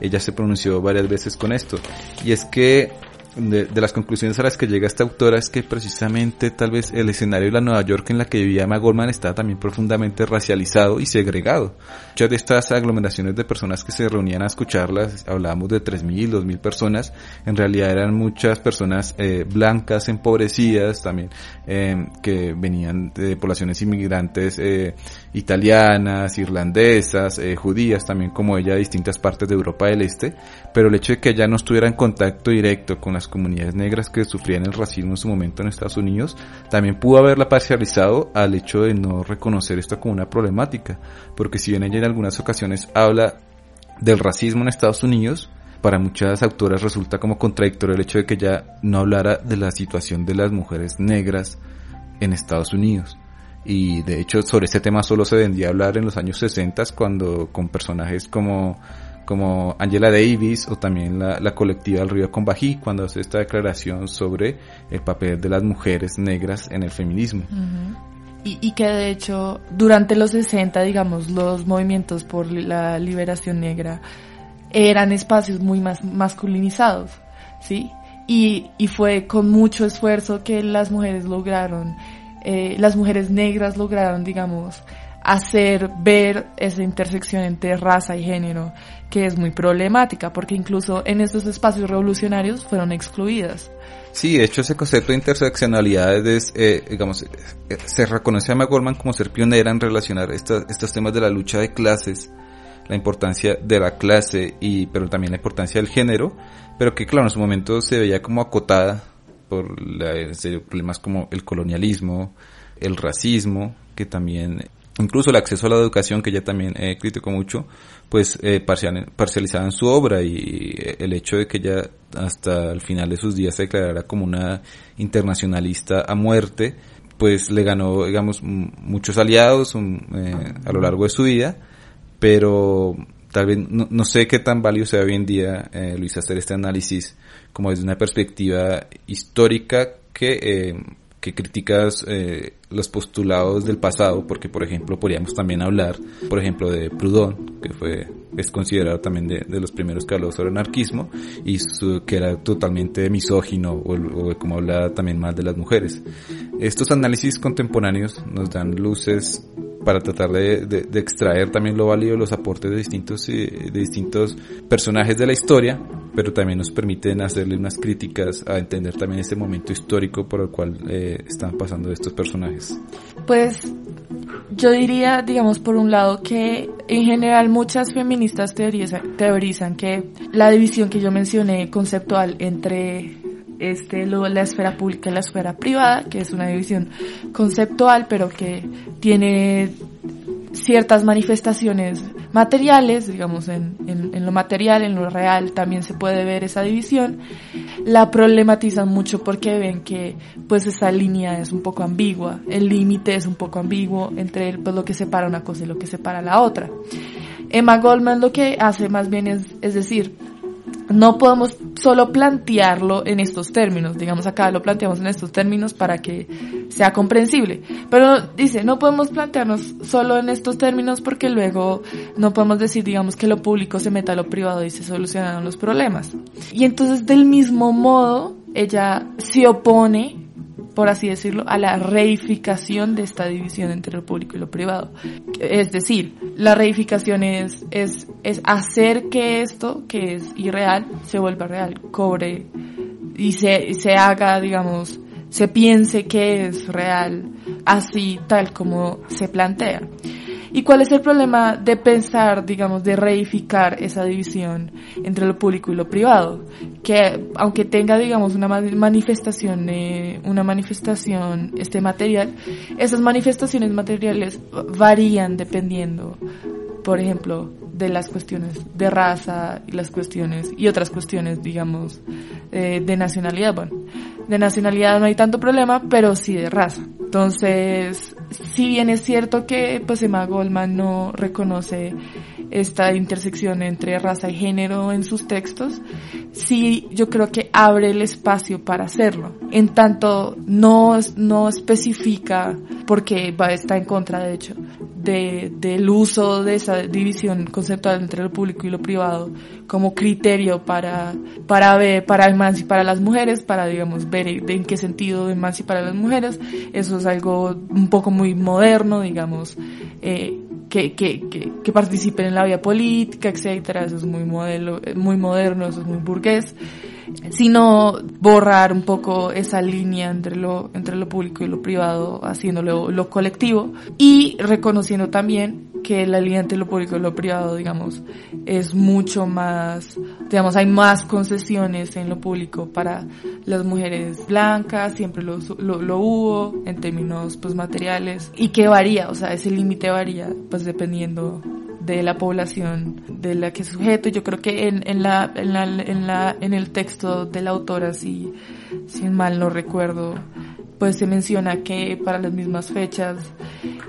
Speaker 1: Ella se pronunció varias veces con esto. Y es que de, las conclusiones a las que llega esta autora es que precisamente tal vez el escenario de la Nueva York en la que vivía Emma Goldman estaba también profundamente racializado y segregado. Muchas de estas aglomeraciones de personas que se reunían a escucharlas, hablábamos de 3.000, 2.000 personas, en realidad eran muchas personas eh, blancas, empobrecidas también, eh, que venían de poblaciones inmigrantes eh, italianas, irlandesas, judías, también como ella de distintas partes de Europa del Este, pero el hecho de que ella no estuviera en contacto directo con las comunidades negras que sufrían el racismo en su momento en Estados Unidos, también pudo haberla parcializado al hecho de no reconocer esto como una problemática, porque si bien ella en algunas ocasiones habla del racismo en Estados Unidos, para muchas autoras resulta como contradictorio el hecho de que ella no hablara de la situación de las mujeres negras en Estados Unidos. Y de hecho sobre este tema solo se vendía hablar en los años 60 cuando con personajes como como Angela Davis o también la, colectiva El Río con Bají cuando hace esta declaración sobre el papel de las mujeres negras en el feminismo.
Speaker 2: y, y, que de hecho durante los 60 digamos los movimientos por la liberación negra eran espacios muy más masculinizados, ¿sí? Y, y fue con mucho esfuerzo que las mujeres lograron eh, las mujeres negras lograron, digamos, hacer ver esa intersección entre raza y género, que es muy problemática, porque incluso en estos espacios revolucionarios fueron excluidas.
Speaker 1: Sí, de hecho ese concepto de interseccionalidad es, eh, digamos, eh, se reconoce a Emma Goldman como ser pionera en relacionar estos temas de la lucha de clases, la importancia de la clase y, pero también la importancia del género, pero que claro, en su momento se veía como acotada por la, problemas como el colonialismo, el racismo, que también, incluso el acceso a la educación, que ella también criticó mucho, pues eh, parcializada en su obra y eh, el hecho de que ella hasta el final de sus días se declarara como una internacionalista a muerte, pues le ganó, digamos, muchos aliados eh, a lo largo de su vida, pero tal vez no, sé qué tan válido sea hoy en día, eh, Luis, hacer este análisis como desde una perspectiva histórica que, que criticas los postulados del pasado, porque por ejemplo podríamos también hablar, por ejemplo, de Proudhon, que fue es considerado también de, de los primeros que habló sobre anarquismo y que era totalmente misógino o, como hablaba también más de las mujeres. Estos análisis contemporáneos nos dan luces para tratar de, de, extraer también lo válido los aportes de distintos, eh, de distintos personajes de la historia, pero también nos permiten hacerle unas críticas a entender también este momento histórico por el cual eh, están pasando estos personajes.
Speaker 2: Pues yo diría, digamos, por un lado que en general muchas feministas teorizan, que la división que yo mencioné conceptual entre este, la esfera pública y la esfera privada, que es una división conceptual, pero que tiene ciertas manifestaciones materiales, digamos, en, en, lo material, en lo real, también se puede ver esa división. La problematizan mucho porque ven que, pues, esa línea es un poco ambigua, el límite es un poco ambiguo entre pues, lo que separa una cosa y lo que separa la otra. Emma Goldman lo que hace más bien es, es decir, no podemos solo plantearlo en estos términos, digamos acá lo planteamos en estos términos para que sea comprensible, pero dice, no podemos plantearnos solo en estos términos porque luego no podemos decir, digamos, que lo público se meta a lo privado y se solucionan los problemas. Y entonces del mismo modo, ella se opone por así decirlo, a la reificación de esta división entre lo público y lo privado. Es decir, la reificación es, es, es hacer que esto, que es irreal, se vuelva real, cobre y se, se haga, digamos, se piense que es real, así tal como se plantea. ¿Y cuál es el problema de pensar, digamos, de reificar esa división entre lo público y lo privado? Que aunque tenga, digamos, una manifestación, eh, una manifestación este material, esas manifestaciones materiales varían dependiendo, por ejemplo, de las cuestiones de raza y las cuestiones y otras cuestiones, digamos, eh, de nacionalidad. Bueno, de nacionalidad no hay tanto problema, pero sí de raza. Entonces, si bien es cierto que pues Emma Goldman no reconoce esta intersección entre raza y género en sus textos, sí yo creo que abre el espacio para hacerlo. En tanto no, no especifica, porque va, está en contra de hecho, de, del uso de esa división conceptual entre lo público y lo privado como criterio para, para ver, para emancipar a las mujeres, para digamos ver en qué sentido emancipar a las mujeres. Eso es algo un poco muy moderno, digamos, eh, que, que, que, que, participen en la vida política, etcétera, eso es muy modelo, muy moderno, eso es muy burgués, sino borrar un poco esa línea entre lo, entre lo público y lo privado, haciéndolo lo colectivo, y reconociendo también que la línea entre lo público y lo privado, digamos, es mucho más, digamos, hay más concesiones en lo público para las mujeres blancas, siempre lo, lo, hubo en términos pues materiales y que varía, o sea, ese límite varía pues dependiendo de la población de la que es sujeto. Yo creo que en, en, la, en, la, en, la, en el texto de la autora, si, si mal no recuerdo, pues se menciona que para las mismas fechas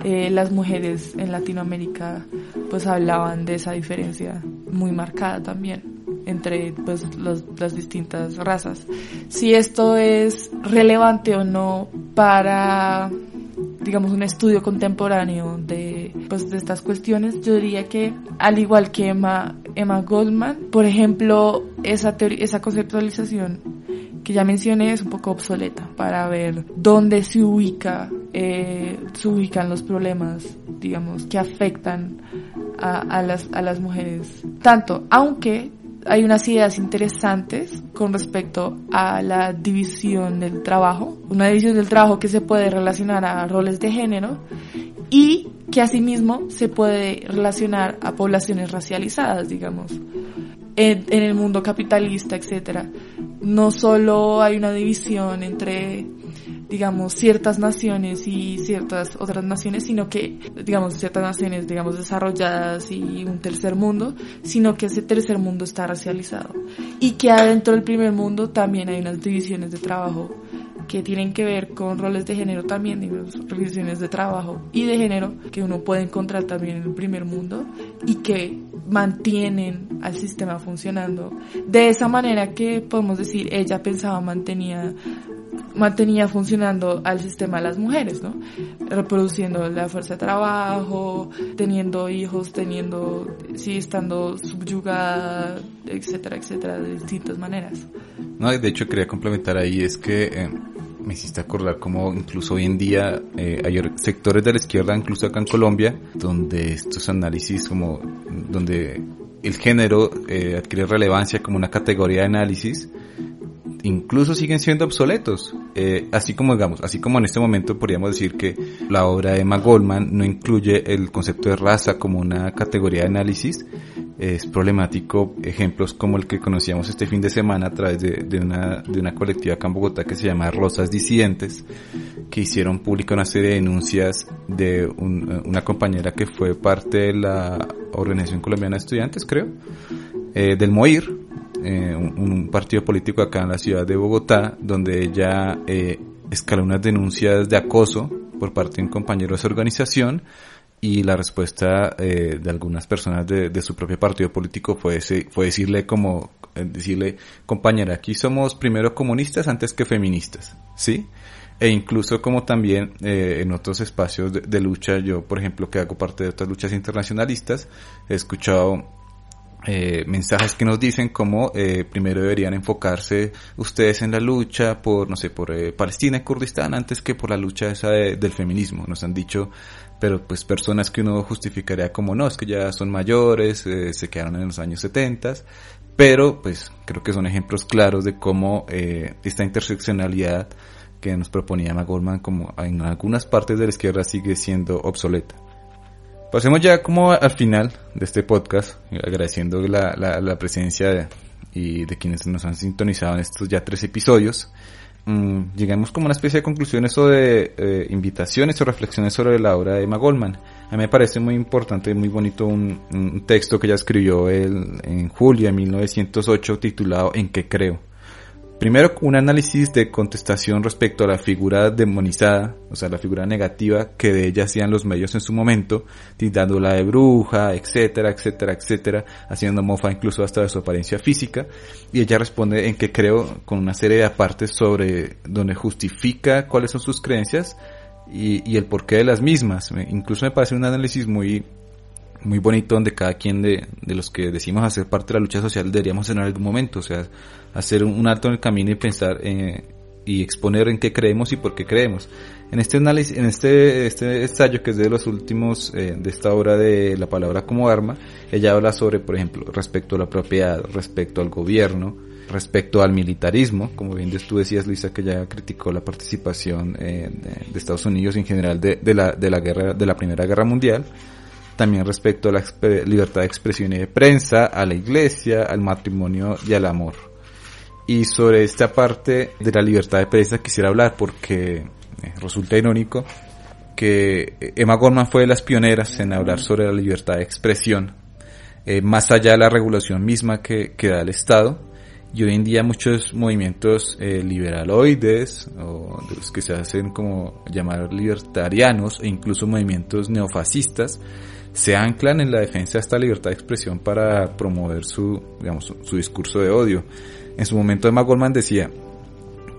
Speaker 2: eh, las mujeres en Latinoamérica pues hablaban de esa diferencia muy marcada también entre pues las distintas razas. Si esto es relevante o no para digamos un estudio contemporáneo de pues de estas cuestiones, yo diría que al igual que Emma, Emma Goldman, por ejemplo, esa esa conceptualización que ya mencioné es un poco obsoleta para ver dónde se ubica, eh, se ubican los problemas, digamos, que afectan a, a, las, a las mujeres. Tanto, aunque hay unas ideas interesantes con respecto a la división del trabajo, una división del trabajo que se puede relacionar a roles de género y que asimismo se puede relacionar a poblaciones racializadas, digamos en, el mundo capitalista, etcétera. No solo hay una división entre digamos, ciertas naciones y ciertas otras naciones, sino que, digamos, ciertas naciones, digamos, desarrolladas y un tercer mundo, sino que ese tercer mundo está racializado. Y que adentro del primer mundo también hay unas divisiones de trabajo que tienen que ver con roles de género también, digamos, divisiones de trabajo y de género que uno puede encontrar también en el primer mundo y que mantienen al sistema funcionando de esa manera que podemos decir ella pensaba mantenía mantenía funcionando al sistema de las mujeres, ¿no? Reproduciendo la fuerza de trabajo, teniendo hijos, teniendo, sí, estando subyugada, etcétera, etcétera, de distintas maneras.
Speaker 1: No, de hecho quería complementar ahí, es que eh, me hiciste acordar como incluso hoy en día eh, hay sectores de la izquierda, incluso acá en Colombia, donde estos análisis como, donde el género eh, adquiere relevancia como una categoría de análisis, incluso siguen siendo obsoletos. Eh, así como digamos, así como en este momento podríamos decir que la obra de Emma Goldman no incluye el concepto de raza como una categoría de análisis, es problemático ejemplos como el que conocíamos este fin de semana a través de, una, de una colectiva acá en Bogotá que se llama Rosas Disidentes, que hicieron pública una serie de denuncias de una compañera que fue parte de la Organización Colombiana de Estudiantes, creo, eh, del MOIR, eh, un, partido político acá en la ciudad de Bogotá, donde ella eh, escaló unas denuncias de acoso por parte de un compañero de su organización y la respuesta eh, de algunas personas de, su propio partido político fue, decirle como, eh, decirle, compañera, aquí somos primero comunistas antes que feministas, ¿sí? E incluso como también eh, en otros espacios de, lucha, yo por ejemplo que hago parte de otras luchas internacionalistas, he escuchado eh, mensajes que nos dicen como eh, primero deberían enfocarse ustedes en la lucha por, no sé, por Palestina y Kurdistán antes que por la lucha esa del feminismo. Nos han dicho pero pues personas que uno justificaría como no, es que ya son mayores, eh, se quedaron en los años 70, pero pues creo que son ejemplos claros de cómo eh, esta interseccionalidad que nos proponía Emma Goldman como en algunas partes de la izquierda sigue siendo obsoleta. Pasemos ya como al final de este podcast, agradeciendo la, la, presencia y de quienes nos han sintonizado en estos ya tres episodios. Mm, llegamos como una especie de conclusiones o de eh, invitaciones o reflexiones sobre la obra de Emma Goldman. A mí me parece muy importante y muy bonito un, texto que ella escribió en julio de 1908 titulado En qué creo Primero, un análisis de contestación respecto a la figura demonizada, o sea, la figura negativa que de ella hacían los medios en su momento, tildándola de bruja, etcétera, etcétera, etcétera, haciendo mofa incluso hasta de su apariencia física. Y ella responde en que creo con una serie de apartes sobre donde justifica cuáles son sus creencias y, y el porqué de las mismas. Incluso me parece un análisis muy muy bonito donde cada quien de, de, los que decimos hacer parte de la lucha social deberíamos en algún momento, o sea, hacer un, alto en el camino y pensar eh, y exponer en qué creemos y por qué creemos. En este análisis, en este, este ensayo que es de los últimos eh, de esta obra de la palabra como arma, ella habla sobre, por ejemplo, respecto a la propiedad, respecto al gobierno, respecto al militarismo, como bien tú decías Luisa que ya criticó la participación eh, de, Estados Unidos en general de, la, de la guerra, de la primera guerra mundial, también respecto a la libertad de expresión y de prensa, a la iglesia, al matrimonio y al amor. Y sobre esta parte de la libertad de prensa quisiera hablar porque eh, resulta irónico que Emma Gorman fue de las pioneras en hablar sobre la libertad de expresión, eh, más allá de la regulación misma que, que, da el Estado. Y hoy en día muchos movimientos eh, liberaloides, o de los que se hacen como llamar libertarianos, e incluso movimientos neofascistas, se anclan en la defensa de esta libertad de expresión para promover su, digamos, su, discurso de odio. En su momento Emma Goldman decía,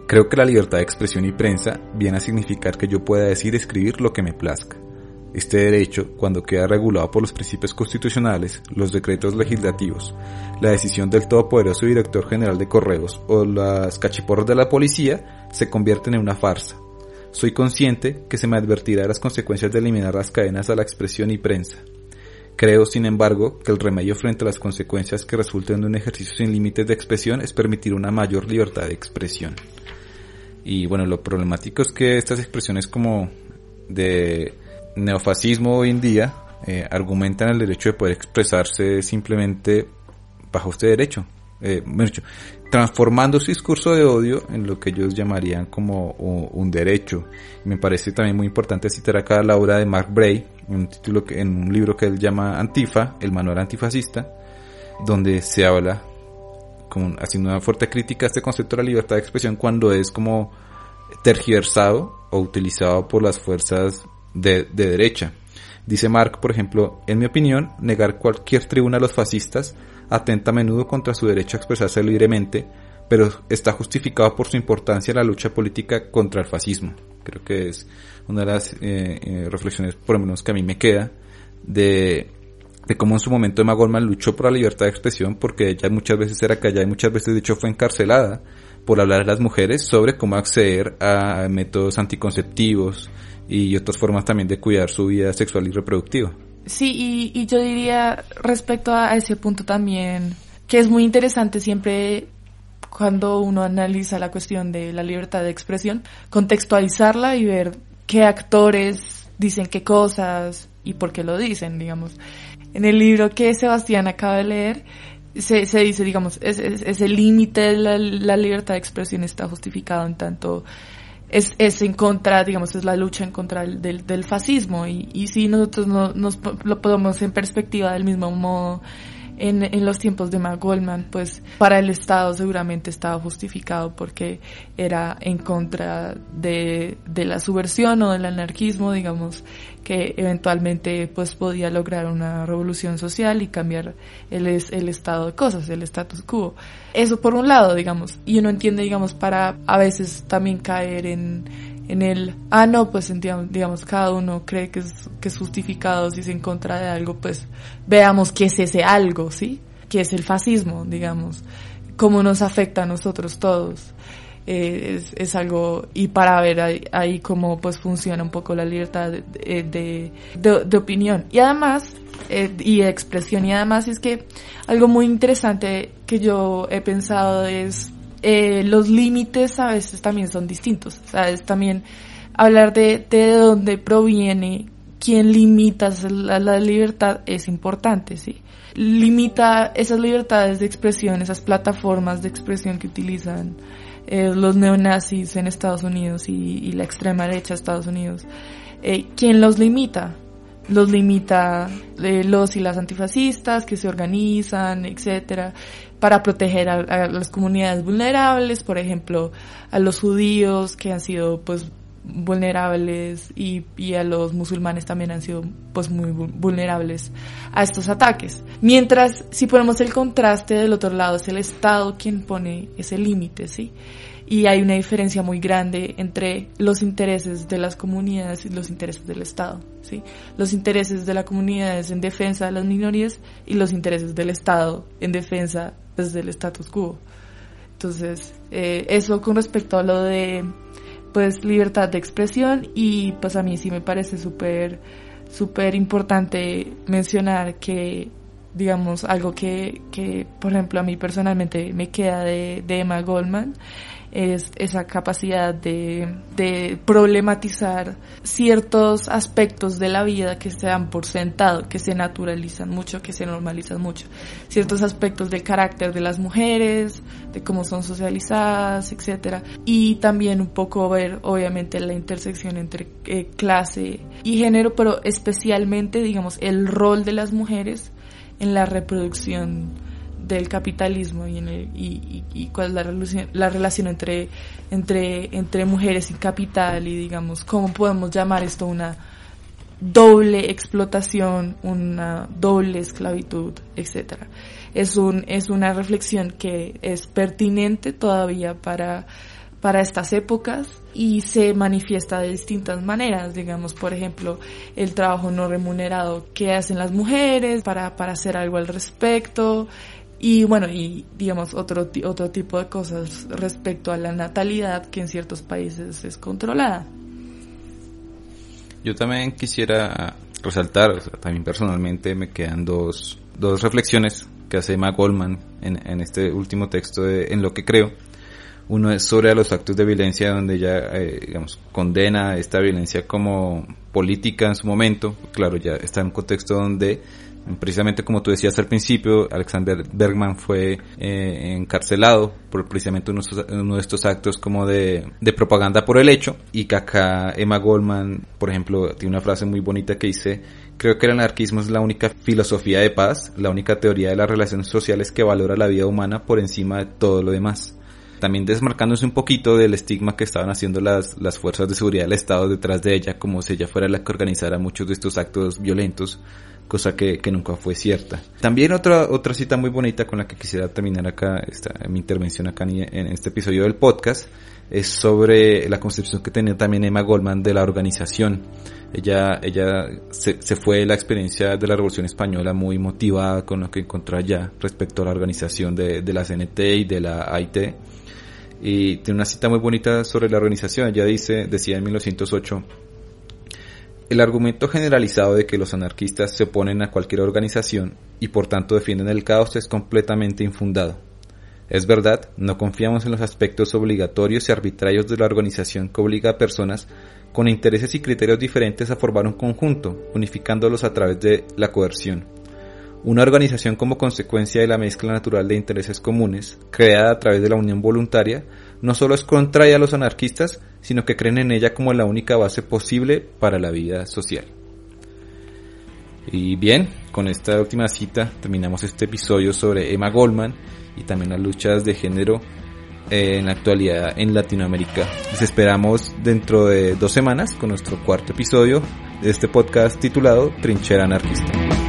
Speaker 1: creo que la libertad de expresión y prensa viene a significar que yo pueda decir y escribir lo que me plazca. Este derecho, cuando queda regulado por los principios constitucionales, los decretos legislativos, la decisión del todopoderoso director general de correos o las cachiporras de la policía, se convierten en una farsa, soy consciente que se me advertirá de las consecuencias de eliminar las cadenas a la expresión y prensa. Creo, sin embargo, que el remedio frente a las consecuencias que resulten de un ejercicio sin límites de expresión es permitir una mayor libertad de expresión. Y bueno, lo problemático es que estas expresiones como de neofascismo hoy en día eh, argumentan el derecho de poder expresarse simplemente bajo este derecho. Eh, transformando su discurso de odio en lo que ellos llamarían como un derecho. me parece también muy importante citar acá la obra de Mark Bray, un título en un libro que él llama Antifa, el manual antifascista, donde se habla como haciendo una fuerte crítica a este concepto de la libertad de expresión cuando es como tergiversado o utilizado por las fuerzas de, de derecha. Dice Mark, por ejemplo, en mi opinión, negar cualquier tribuna a los fascistas atenta a menudo contra su derecho a expresarse libremente, pero está justificado por su importancia en la lucha política contra el fascismo. Creo que es una de las eh, eh, reflexiones, por lo menos que a mí me queda, de, de cómo en su momento Emma Goldman luchó por la libertad de expresión, porque ella muchas veces era callada y muchas veces de hecho fue encarcelada por hablar a las mujeres sobre cómo acceder a métodos anticonceptivos y otras formas también de cuidar su vida sexual y reproductiva.
Speaker 2: Sí, y, yo diría respecto a ese punto también que es muy interesante siempre cuando uno analiza la cuestión de la libertad de expresión, contextualizarla y ver qué actores dicen qué cosas y por qué lo dicen, digamos. en el libro que Sebastián acaba de leer, se, se dice, digamos, ese límite de la, libertad de expresión está justificado en tanto es, es en contra, digamos, es la lucha en contra del, del fascismo y, y si nosotros no, nos lo podemos en perspectiva del mismo modo en, en los tiempos de McGoldman, pues para el Estado seguramente estaba justificado porque era en contra de, de la subversión o del anarquismo, digamos, que eventualmente pues podía lograr una revolución social y cambiar el, el estado de cosas, el status quo. Eso por un lado, digamos, y uno entiende, digamos, para a veces también caer en, en el, ah, no, pues digamos, cada uno cree que es, que es justificado si se en contra de algo, pues veamos qué es ese algo, ¿sí? Que es el fascismo, digamos, cómo nos afecta a nosotros todos. Eh, es, algo, y para ver ahí, cómo pues funciona un poco la libertad de, de, de, opinión. Y además, eh, y expresión, y además es que algo muy interesante que yo he pensado es eh, los límites a veces también son distintos, ¿sabes? También hablar de, de dónde proviene, quién limita la, libertad es importante, ¿sí? Limita esas libertades de expresión, esas plataformas de expresión que utilizan eh, los neonazis en Estados Unidos y, la extrema derecha de Estados Unidos. Eh, ¿Quién los limita? Los limita eh, los y las antifascistas que se organizan, etcétera para proteger a, las comunidades vulnerables, por ejemplo, a los judíos que han sido pues vulnerables y, y, a los musulmanes también han sido pues muy vulnerables a estos ataques. Mientras si ponemos el contraste del otro lado es el Estado quien pone ese límite, ¿sí? Y hay una diferencia muy grande entre los intereses de las comunidades y los intereses del Estado, ¿sí? Los intereses de la comunidad es en defensa de las minorías y los intereses del Estado en defensa pues, del status quo. Entonces, eh, eso con respecto a lo de pues libertad de expresión y pues a mí sí me parece súper súper importante mencionar que digamos algo que, que por ejemplo a mí personalmente me queda de, de Emma Goldman es esa capacidad de, de problematizar ciertos aspectos de la vida que se dan por sentado, que se naturalizan mucho, que se normalizan mucho. Ciertos aspectos del carácter de las mujeres, de cómo son socializadas, etcétera. Y también un poco ver, obviamente, la intersección entre eh, clase y género, pero especialmente, digamos, el rol de las mujeres en la reproducción del capitalismo y, en el, y, y, cuál es la relación, la relación entre, entre, entre mujeres y capital y digamos cómo podemos llamar esto una doble explotación, una doble esclavitud, etcétera. Es un, es una reflexión que es pertinente todavía para, para estas épocas y se manifiesta de distintas maneras, digamos, por ejemplo, el trabajo no remunerado que hacen las mujeres para, para hacer algo al respecto, y bueno, y digamos otro, otro tipo de cosas respecto a la natalidad que en ciertos países es controlada.
Speaker 1: Yo también quisiera resaltar, también personalmente me quedan dos, dos reflexiones que hace Emma Goldman en, en este último texto de En lo que creo. Uno es sobre los actos de violencia donde ella, eh, digamos, condena esta violencia como política en su momento. Claro, ya está en un contexto donde Precisamente como tú decías al principio, Alexander Bergman fue eh, encarcelado por precisamente uno, de estos actos como de, de, propaganda por el hecho y que acá Emma Goldman, por ejemplo, tiene una frase muy bonita que dice, creo que el anarquismo es la única filosofía de paz, la única teoría de las relaciones sociales que valora la vida humana por encima de todo lo demás también desmarcándose un poquito del estigma que estaban haciendo las, las fuerzas de seguridad del Estado detrás de ella, como si ella fuera la que organizara muchos de estos actos violentos, cosa que, que nunca fue cierta. También otra, otra cita muy bonita con la que quisiera terminar acá esta, mi intervención acá en este episodio del podcast es sobre la concepción que tenía también Emma Goldman de la organización. Ella, ella se, se fue la experiencia de la Revolución Española muy motivada con lo que encontró allá respecto a la organización de, de la CNT y de la AIT. Y tiene una cita muy bonita sobre la organización. Ella dice, decía en 1908, el argumento generalizado de que los anarquistas se oponen a cualquier organización y por tanto defienden el caos es completamente infundado. Es verdad, no confiamos en los aspectos obligatorios y arbitrarios de la organización que obliga a personas con intereses y criterios diferentes a formar un conjunto, unificándolos a través de la coerción. una organización como consecuencia de la mezcla natural de intereses comunes, creada a través de la unión voluntaria, no solo es contraria a los anarquistas, sino que creen en ella como la única base posible para la vida social. Y bien, con esta última cita terminamos este episodio sobre Emma Goldman y también las luchas de género eh, en la actualidad en Latinoamérica. Les esperamos dentro de dos semanas con nuestro cuarto episodio de este podcast titulado Trinchera Anarquista.